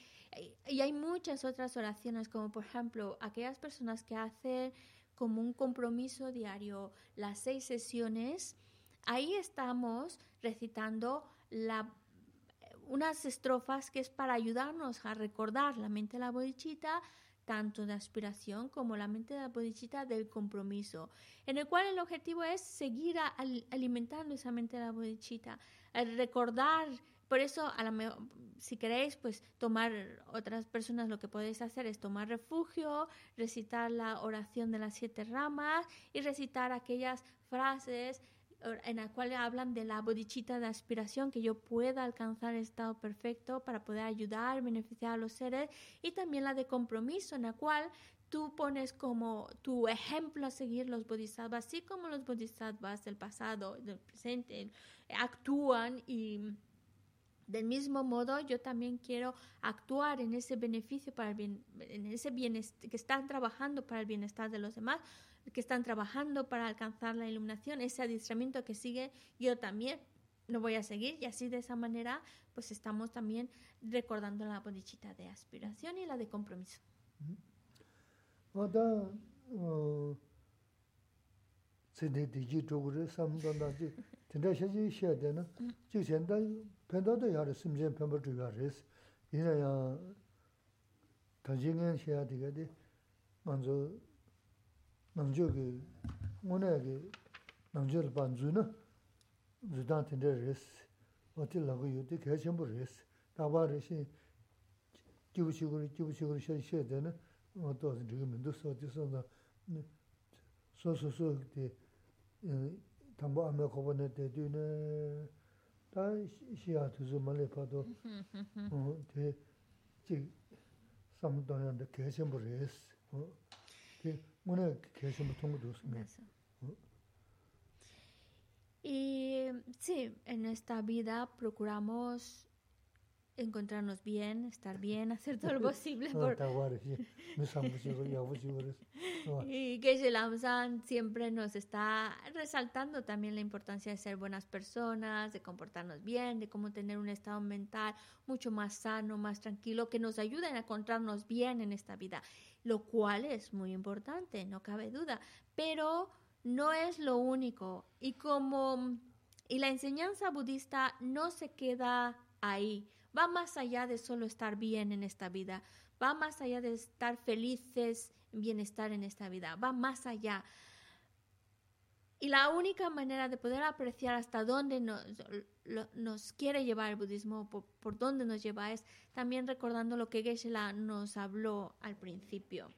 y hay muchas otras oraciones, como por ejemplo, aquellas personas que hacen como un compromiso diario las seis sesiones, ahí estamos recitando unas estrofas que es para ayudarnos a recordar la mente de la bodichita, tanto de aspiración como la mente de la bodichita del compromiso, en el cual el objetivo es seguir alimentando esa mente de la bodichita, recordar, por eso si queréis, pues tomar otras personas lo que podéis hacer es tomar refugio, recitar la oración de las siete ramas y recitar aquellas frases en la cual hablan de la bodichita de aspiración, que yo pueda alcanzar el estado perfecto para poder ayudar, beneficiar a los seres, y también la de compromiso, en la cual tú pones como tu ejemplo a seguir los bodhisattvas, así como los bodhisattvas del pasado, del presente, actúan y del mismo modo, yo también quiero actuar en ese beneficio para el bien, en ese bienestar, que están trabajando para el bienestar de los demás, que están trabajando para alcanzar la iluminación, ese adiestramiento que sigue, yo también lo voy a seguir. Y así de esa manera pues estamos también recordando la bodichita de aspiración y la de compromiso. nāngchō kī, ngōnā kī, nāngchō rī pā nzū na, nzū tāng tīndē rēs, wā tī lā gu yu tī kē chēmbu rēs, tā bā rē shī, jibu chī gu rī, jibu chī gu rī shē shē tē na, wā tō sī rī kī mīndu sō tī sō na, sō sō sō kī tāmbā āmē kōpa nē tē tū nē, tā shī yā tū sū mā lē pā tō, tē, jī, sāma tō yā rē kē chēmbu rēs, tē, kaya chīmbu rīs. Y sí, en esta vida procuramos encontrarnos bien, estar bien, hacer todo lo posible por... y que Lamsan siempre nos está resaltando también la importancia de ser buenas personas, de comportarnos bien, de cómo tener un estado mental mucho más sano, más tranquilo, que nos ayuden a encontrarnos bien en esta vida, lo cual es muy importante, no cabe duda, pero no es lo único. Y como... Y la enseñanza budista no se queda ahí va más allá de solo estar bien en esta vida, va más allá de estar felices, bienestar en esta vida, va más allá. Y la única manera de poder apreciar hasta dónde nos, quiere llevar el budismo, por, dónde nos lleva, es también recordando lo que Geshe-la nos habló al principio.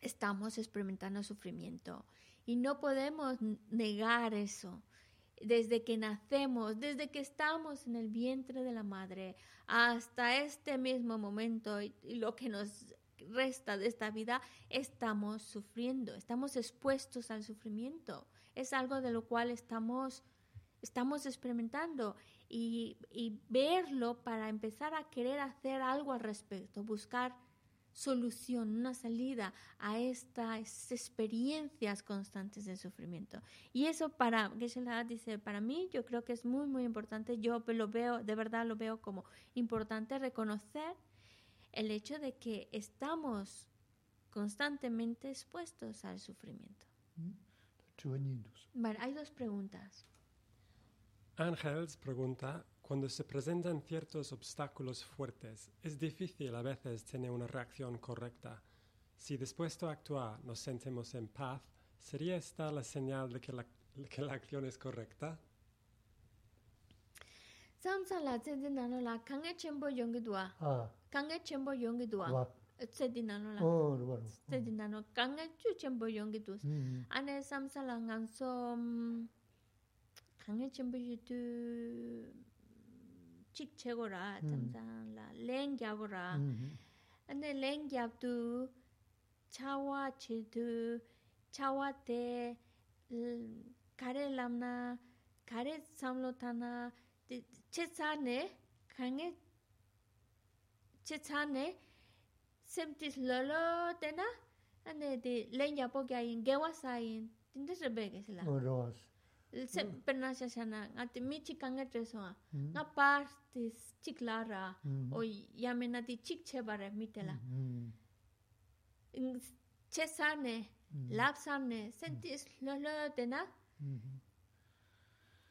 Estamos experimentando sufrimiento y no podemos negar eso. Desde que nacemos, desde que estamos en el vientre de la madre, hasta este mismo momento y lo que nos resta de esta vida, estamos sufriendo, estamos expuestos al sufrimiento. Es algo de lo cual estamos, estamos experimentando y, y verlo para empezar a querer hacer algo al respecto, buscar solución, una salida a estas experiencias constantes de sufrimiento. Y eso para, Geshe-la dice, para mí yo creo que es muy, muy importante, yo lo veo, de verdad lo veo como importante reconocer el hecho de que estamos constantemente expuestos al sufrimiento. Vale, hay dos preguntas. Ángels pregunta, cuando se presentan ciertos obstáculos fuertes, es difícil a veces tener una reacción correcta. Si después de actuar nos sentimos en paz, ¿sería esta la señal de que la, que la acción es correcta? samsa la tse nano la kange chenpo yongi duwa kange chenpo yongi duwa tse di nalo la tse di nalo kange chu chenpo yongi duwa ane samsa la nganso kange chenpo yudu chik chego ra samsa la len gyabo ra ane len gyabdu chawa chidu chawa te kare lamna kare samlo tana che tsane kange che tsane semtis lolo tena ane di lenya po kya yin gewa sa yin tinde se be ke sila roas sem perna sha shana at mi chi kange tre so nga par ti chik la ra o yamena ti chik che bare mi tela che sane lap sane sentis lolo tena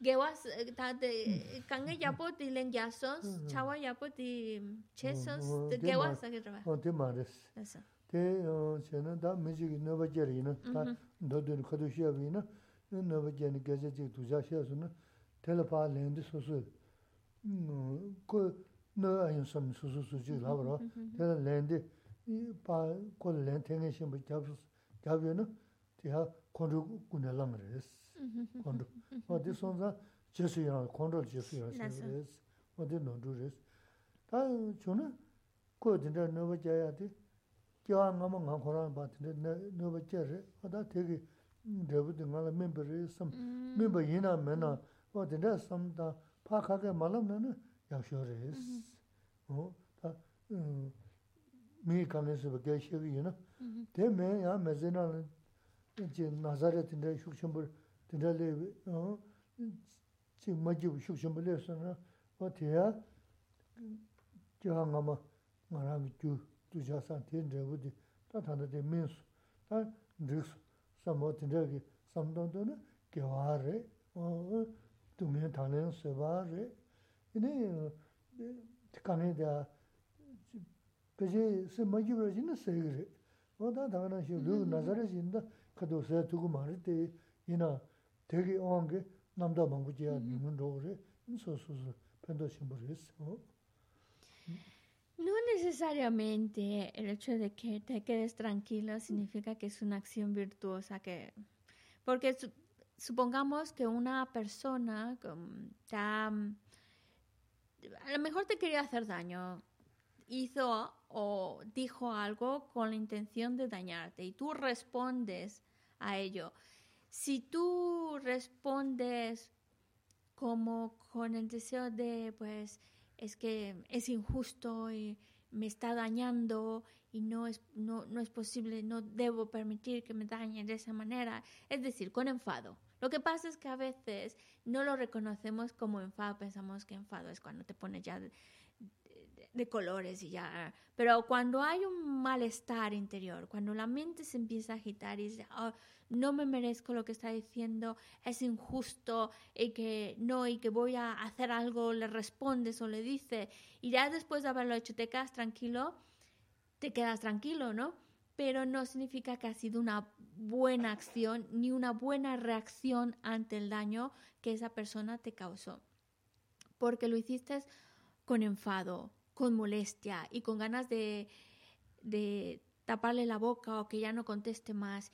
gewas ta de mm. kange yapo ti len yasos mm. chawa yapo ti mm, chesos de gewas age tra o de mares esa te uh, chena da meji no ba jeri na ta mm-hmm. do de khodu shia bi na no ba jeni geje ji du ja shia su na tele pa len de su su. Ko no ayun sam su su su ji la bro mm-hmm. tele len de pa ko len tengen shin ba jab jab yo na 라버어. Mhm. 텔레 랜드 이파 콜 랜탱에 심부 잡수 잡으면 대하 콘도 군날랑 그랬어. Mhm. 콘도. 어디 손자 제수야 콘도 제수야 맞아. 그랬어. 어디 너도랬어. 다 저는 거든데 너버 자야 돼. 교환 가면 가 고란 봤는데 너버 자래. 어다 되게 데부드 말 멤버를 좀 Mm. 멤버 이나 메나 어디다 섬다 파카게 말하면은 약쇼레스. 어? 다 음. 미 강에서 그게 시기나. Mhm. 대매 야 메제나는 이제 나자레트인데 슉shum불 드달레 어 지금 뭐지 슉shum불에서나 어디야 저항아마 말하면 주 두자산 텐데부디 다다데 민수 다 르스 사모트르기 삼동도는 개화레 어 두면 다는 세바레 이네 특간에 te. Mm-hmm. No necesariamente el hecho de que te quedes tranquilo significa que es una acción virtuosa, que porque supongamos que una persona mm, a lo mejor te quería hacer daño, hizo o dijo algo con la intención de dañarte y tú respondes a ello si tú respondes como con el deseo de pues es que es injusto y me está dañando y no es, no, no es posible, no debo permitir que me dañen de esa manera. Es decir, con enfado. Lo que pasa es que a veces no lo reconocemos como enfado, pensamos que enfado es cuando te pones ya de, colores y ya. Pero cuando hay un malestar interior, cuando la mente se empieza a agitar y dice, "Ah, no me merezco lo que está diciendo, es injusto y que no, y que voy a hacer algo, le respondes o le dices, y ya después de haberlo hecho te quedas tranquilo, te quedas tranquilo, ¿no? pero no significa que ha sido una buena acción ni una buena reacción ante el daño que esa persona te causó. Porque lo hiciste con enfado, con molestia y con ganas de, de taparle la boca o que ya no conteste más.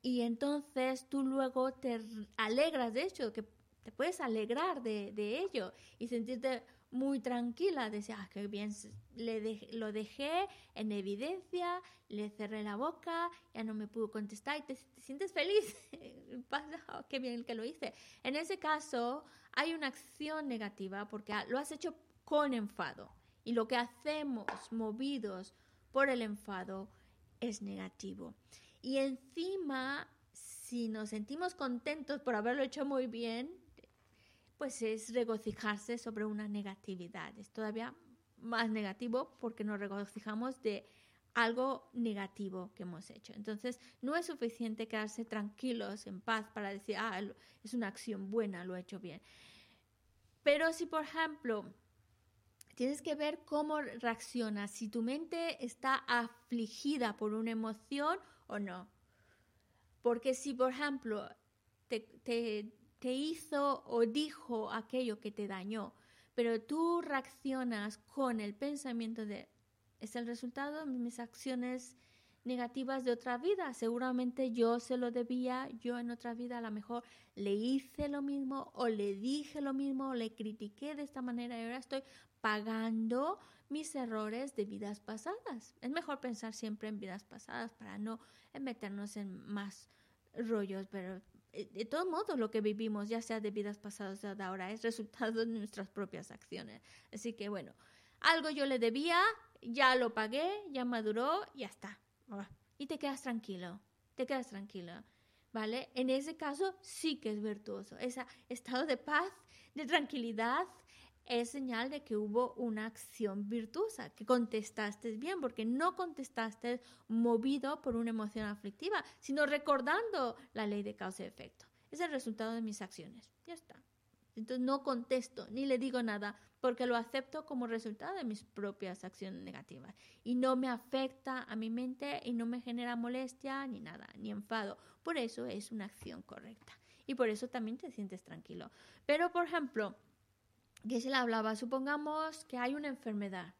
Y entonces tú luego te alegras de hecho, que te puedes alegrar de, de ello y sentirte muy tranquila, decía, ah, qué bien, le lo dejé en evidencia, le cerré la boca, ya no me pudo contestar y te, sientes feliz, pasa, oh, qué bien que lo hice. En ese caso hay una acción negativa porque lo has hecho con enfado y lo que hacemos movidos por el enfado es negativo. Y encima, si nos sentimos contentos por haberlo hecho muy bien, pues es regocijarse sobre una negatividad. Es todavía más negativo porque nos regocijamos de algo negativo que hemos hecho. Entonces, no es suficiente quedarse tranquilos, en paz, para decir, ah, es una acción buena, lo he hecho bien. Pero si, por ejemplo, tienes que ver cómo reaccionas, si tu mente está afligida por una emoción o no. Porque si, por ejemplo, te, te te hizo o dijo aquello que te dañó, pero tú reaccionas con el pensamiento de, es el resultado de mis acciones negativas de otra vida. Seguramente yo se lo debía, yo en otra vida a lo mejor le hice lo mismo o le dije lo mismo o le critiqué de esta manera y ahora estoy pagando mis errores de vidas pasadas. Es mejor pensar siempre en vidas pasadas para no meternos en más rollos, pero eh, de todo modo lo que vivimos, ya sea de vidas pasadas o de ahora, es resultado de nuestras propias acciones. Así que bueno, algo yo le debía, ya lo pagué, ya maduró, ya está. Y te quedas tranquilo, te quedas tranquilo. ¿Vale? En ese caso sí que es virtuoso. Ese estado de paz, de tranquilidad, es señal de que hubo una acción virtuosa, que contestaste bien, porque no contestaste movido por una emoción aflictiva, sino recordando la ley de causa y efecto. Es el resultado de mis acciones. Ya está. Entonces no contesto ni le digo nada porque lo acepto como resultado de mis propias acciones negativas y no me afecta a mi mente y no me genera molestia ni nada, ni enfado. Por eso es una acción correcta y por eso también te sientes tranquilo. Pero, por ejemplo, que se le hablaba, supongamos que hay una enfermedad,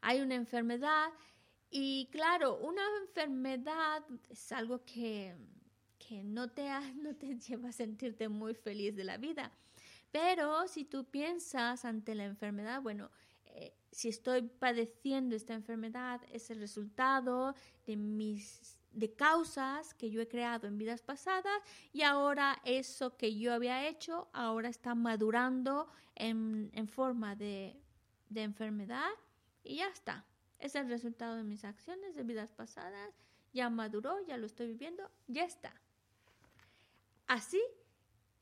hay una enfermedad y claro, una enfermedad es algo que, que no, te, no te lleva a sentirte muy feliz de la vida. Pero si tú piensas ante la enfermedad, bueno, eh, si estoy padeciendo esta enfermedad, es el resultado de mis de causas que yo he creado en vidas pasadas y ahora eso que yo había hecho ahora está madurando en, en forma de, de enfermedad y ya está. Es el resultado de mis acciones de vidas pasadas, ya maduró, ya lo estoy viviendo, ya está. Así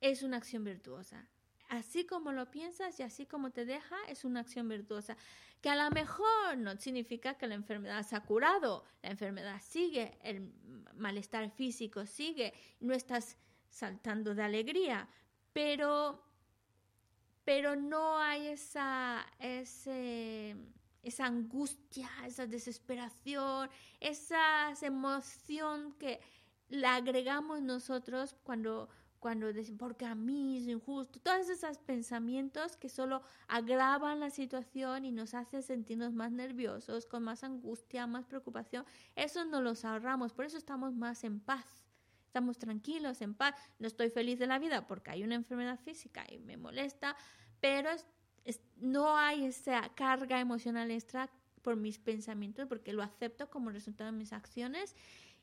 es una acción virtuosa. Así como lo piensas y así como te deja, es una acción virtuosa. Que a lo mejor no significa que la enfermedad se ha curado, la enfermedad sigue, el malestar físico sigue, no estás saltando de alegría, pero, pero no hay esa, esa angustia, esa desesperación, esa emoción que la agregamos nosotros cuando cuando dicen, porque a mí es injusto, todos esos pensamientos que solo agravan la situación y nos hacen sentirnos más nerviosos, con más angustia, más preocupación, eso no los ahorramos, por eso estamos más en paz, estamos tranquilos, en paz, no estoy feliz de la vida porque hay una enfermedad física y me molesta, pero no hay esa carga emocional extra por mis pensamientos porque lo acepto como resultado de mis acciones.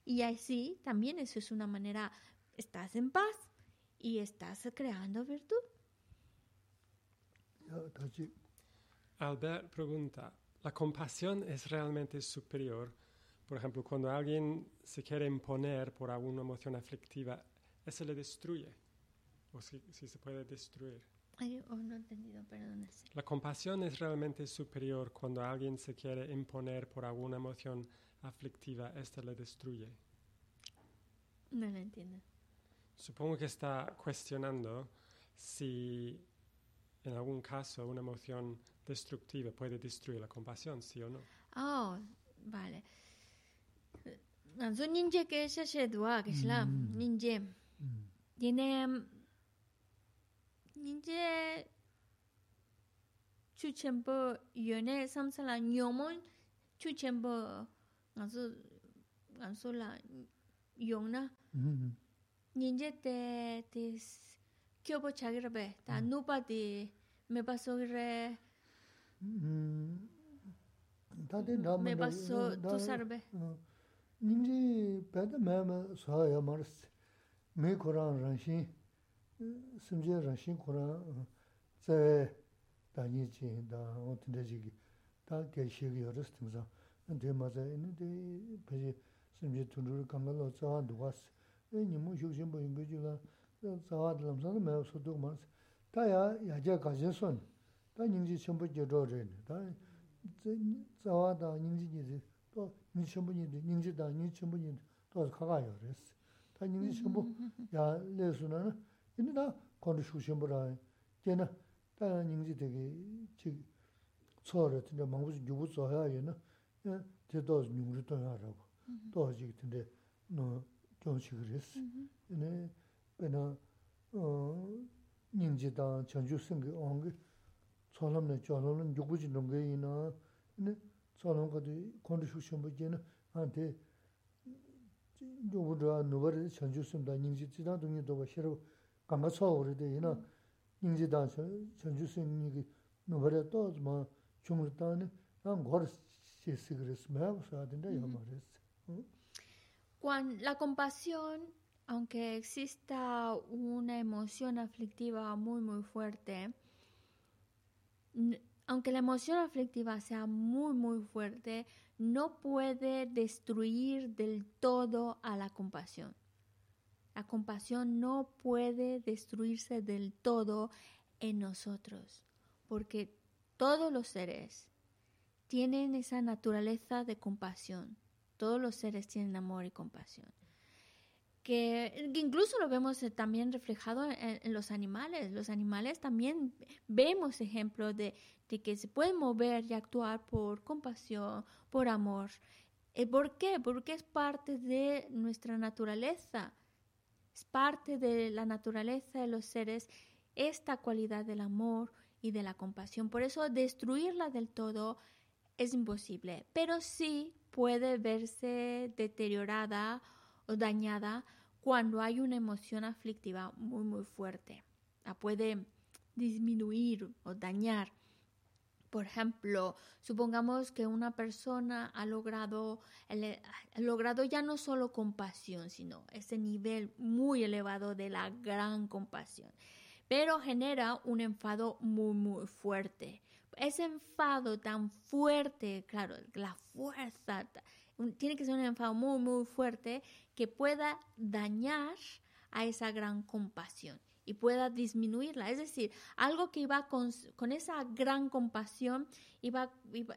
Y así también eso es una manera, estás en paz y estás creando virtud. Albert pregunta, ¿la compasión es realmente superior? Por ejemplo, cuando alguien se quiere imponer por alguna emoción aflictiva, ¿eso le destruye? ¿O si, se puede destruir? oh, no he entendido, perdón. ¿La compasión es realmente superior cuando alguien se quiere imponer por alguna emoción aflictiva? ¿Esto le destruye? No lo entiendo. Supongo que está cuestionando si en algún caso una emoción destructiva puede destruir la compasión, sí o no. Oh, vale. Anzu ninje que se se dua que es la. Tiene ninje yone samsala nyomon chuchenpo anzu anzu la. ninje te this kyobo chagirbe ta nupa di meba sogire ta de nam meba so to sarbe ninje peda mema sa ya mars me koran ranshin simje ranshin koran ze ta ni ji da otinde ji ta ge shi ge yoris timza de ma za ni de pe simje tunru kamalo za duwas nimu shubshinpo yungu jula zawa dhalam sana maya suduk maras. Ta ya yaja kashi son, ta nyingzi shenpo je dho reyni, ta zawa da nyingzi nidhi, to nyingzi shenpo nidhi, nyingzi da nyingzi shenpo nidhi, to kaka yo resi. Ta nyingzi shenpo ya le su na na, ini na kondi shubshinpo rayi, je na ta nyingzi tegi chik tso re, tinda mangbu yubu tso ya ye na, te to nyungri to ya rago, to chik tinda no gyōngshī kīrīs. Nē, bēnā nīngjī dāng chāngchū sīngi āngi tsōlam nē chōlam nē yugbūjī nōngi yīnā, nē tsōlam kati kōndi shūshīmbu jīnā, ānti yugbū dhā nūbar chāngchū sīngi dā nīngjī jīdāng dōngi dōba shirabu gāngā tsō wari dā yīnā nīngjī dāng chāngchū sīngi nūbar yā tō mā chūngi dā nē, nā ngōr shī sīgirīs, mē Cuando la compasión, aunque exista una emoción aflictiva muy, muy fuerte, aunque la emoción aflictiva sea muy, muy fuerte, no puede destruir del todo a la compasión. La compasión no puede destruirse del todo en nosotros, porque todos los seres tienen esa naturaleza de compasión. Todos los seres tienen amor y compasión. Que, incluso lo vemos eh, también reflejado en, en los animales. Los animales también vemos ejemplos de, de que se pueden mover y actuar por compasión, por amor. Eh, ¿Por qué? Porque es parte de nuestra naturaleza. Es parte de la naturaleza de los seres esta cualidad del amor y de la compasión. Por eso destruirla del todo es imposible, pero sí puede verse deteriorada o dañada cuando hay una emoción aflictiva muy muy fuerte. La puede disminuir o dañar. Por ejemplo, supongamos que una persona ha logrado, ha logrado ya no solo compasión, sino ese nivel muy elevado de la gran compasión, pero genera un enfado muy, muy fuerte. Ese enfado tan fuerte, claro, la fuerza, tiene que ser un enfado muy, muy fuerte que pueda dañar a esa gran compasión y pueda disminuirla. Es decir, algo que iba con, esa gran compasión, iba-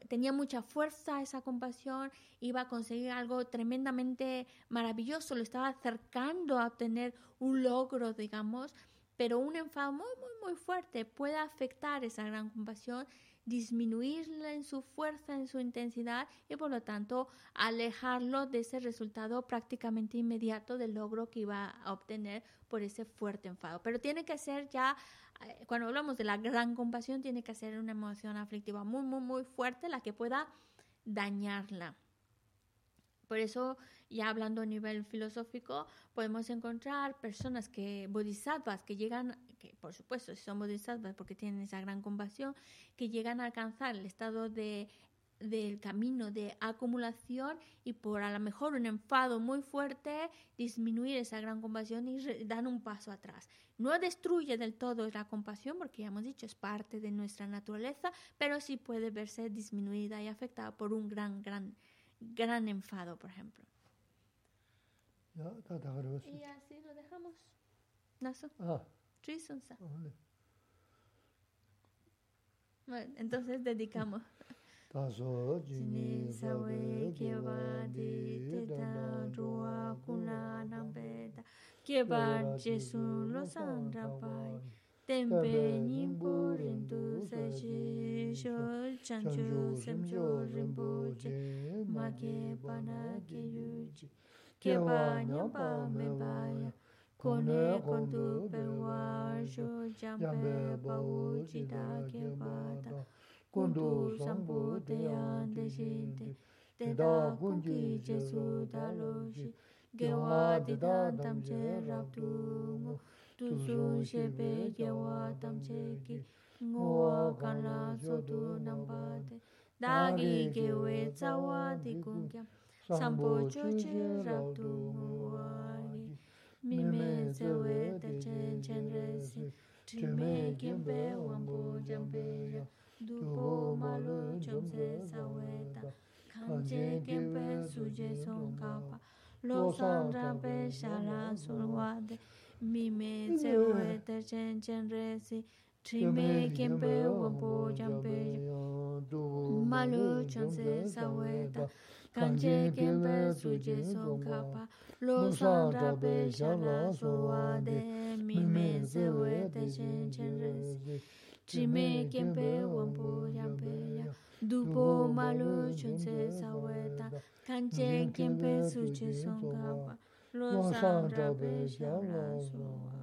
tenía mucha fuerza esa compasión, iba a conseguir algo tremendamente maravilloso, lo estaba acercando a obtener un logro, digamos, pero un enfado muy, muy, muy fuerte puede afectar esa gran compasión, disminuirla en su fuerza, en su intensidad y por lo tanto alejarlo de ese resultado prácticamente inmediato del logro que iba a obtener por ese fuerte enfado. Pero tiene que ser ya, eh, cuando hablamos de la gran compasión, tiene que ser una emoción aflictiva muy, muy, muy fuerte la que pueda dañarla. Por eso, ya hablando a nivel filosófico, podemos encontrar personas que, bodhisattvas, que llegan, que por supuesto, si son bodhisattvas porque tienen esa gran compasión, que llegan a alcanzar el estado de del camino de acumulación y por a lo mejor un enfado muy fuerte disminuir esa gran compasión y dar un paso atrás. No destruye del todo la compasión porque ya hemos dicho es parte de nuestra naturaleza, pero sí puede verse disminuida y afectada por un gran, gran, gran enfado, por ejemplo. Y así lo dejamos. Naso. Ah. Bueno, entonces dedicamos. Taso jini sawe keba di teta rua kuna nambeta keba jesu lo sandrapai. tenpe nyingpo rindu saji sho chanchu semcho rinpo che ma ke pana ke yu chi ke pa nyampa me pa ya. Kone kondu pe wa sho jampe pa u chi ta ke pa ta. kondu sambu te ya de shin te te da kungi che su ta lo shi. ge wa di da tam che rap tu ngo duzhu shebe yewa tamche ki nguwa kanra sotu namba de dagi gewe tsawa di kungya sambo choche rabdu nguwa ni mime zewe tachen chen resi trime kempe wambu jambe ya. dupo malu chomse sawe ta. Kanche kempe suje songkapa lo sandrape sharan surwa de mi me tse we ta chen chen re si. Tri me kem pe wo bo jam pe ma lo chan se sa we ta. kan che kem pe su je so ka pa. Lo san ra pe sha la so wa de. mi me tse we ta chen chen re si. tri me kem pe wo bo jam pe ya. dupo ma lo chan se sa we ta. kan che kem pe su je so ka pa. 网上找的小龙。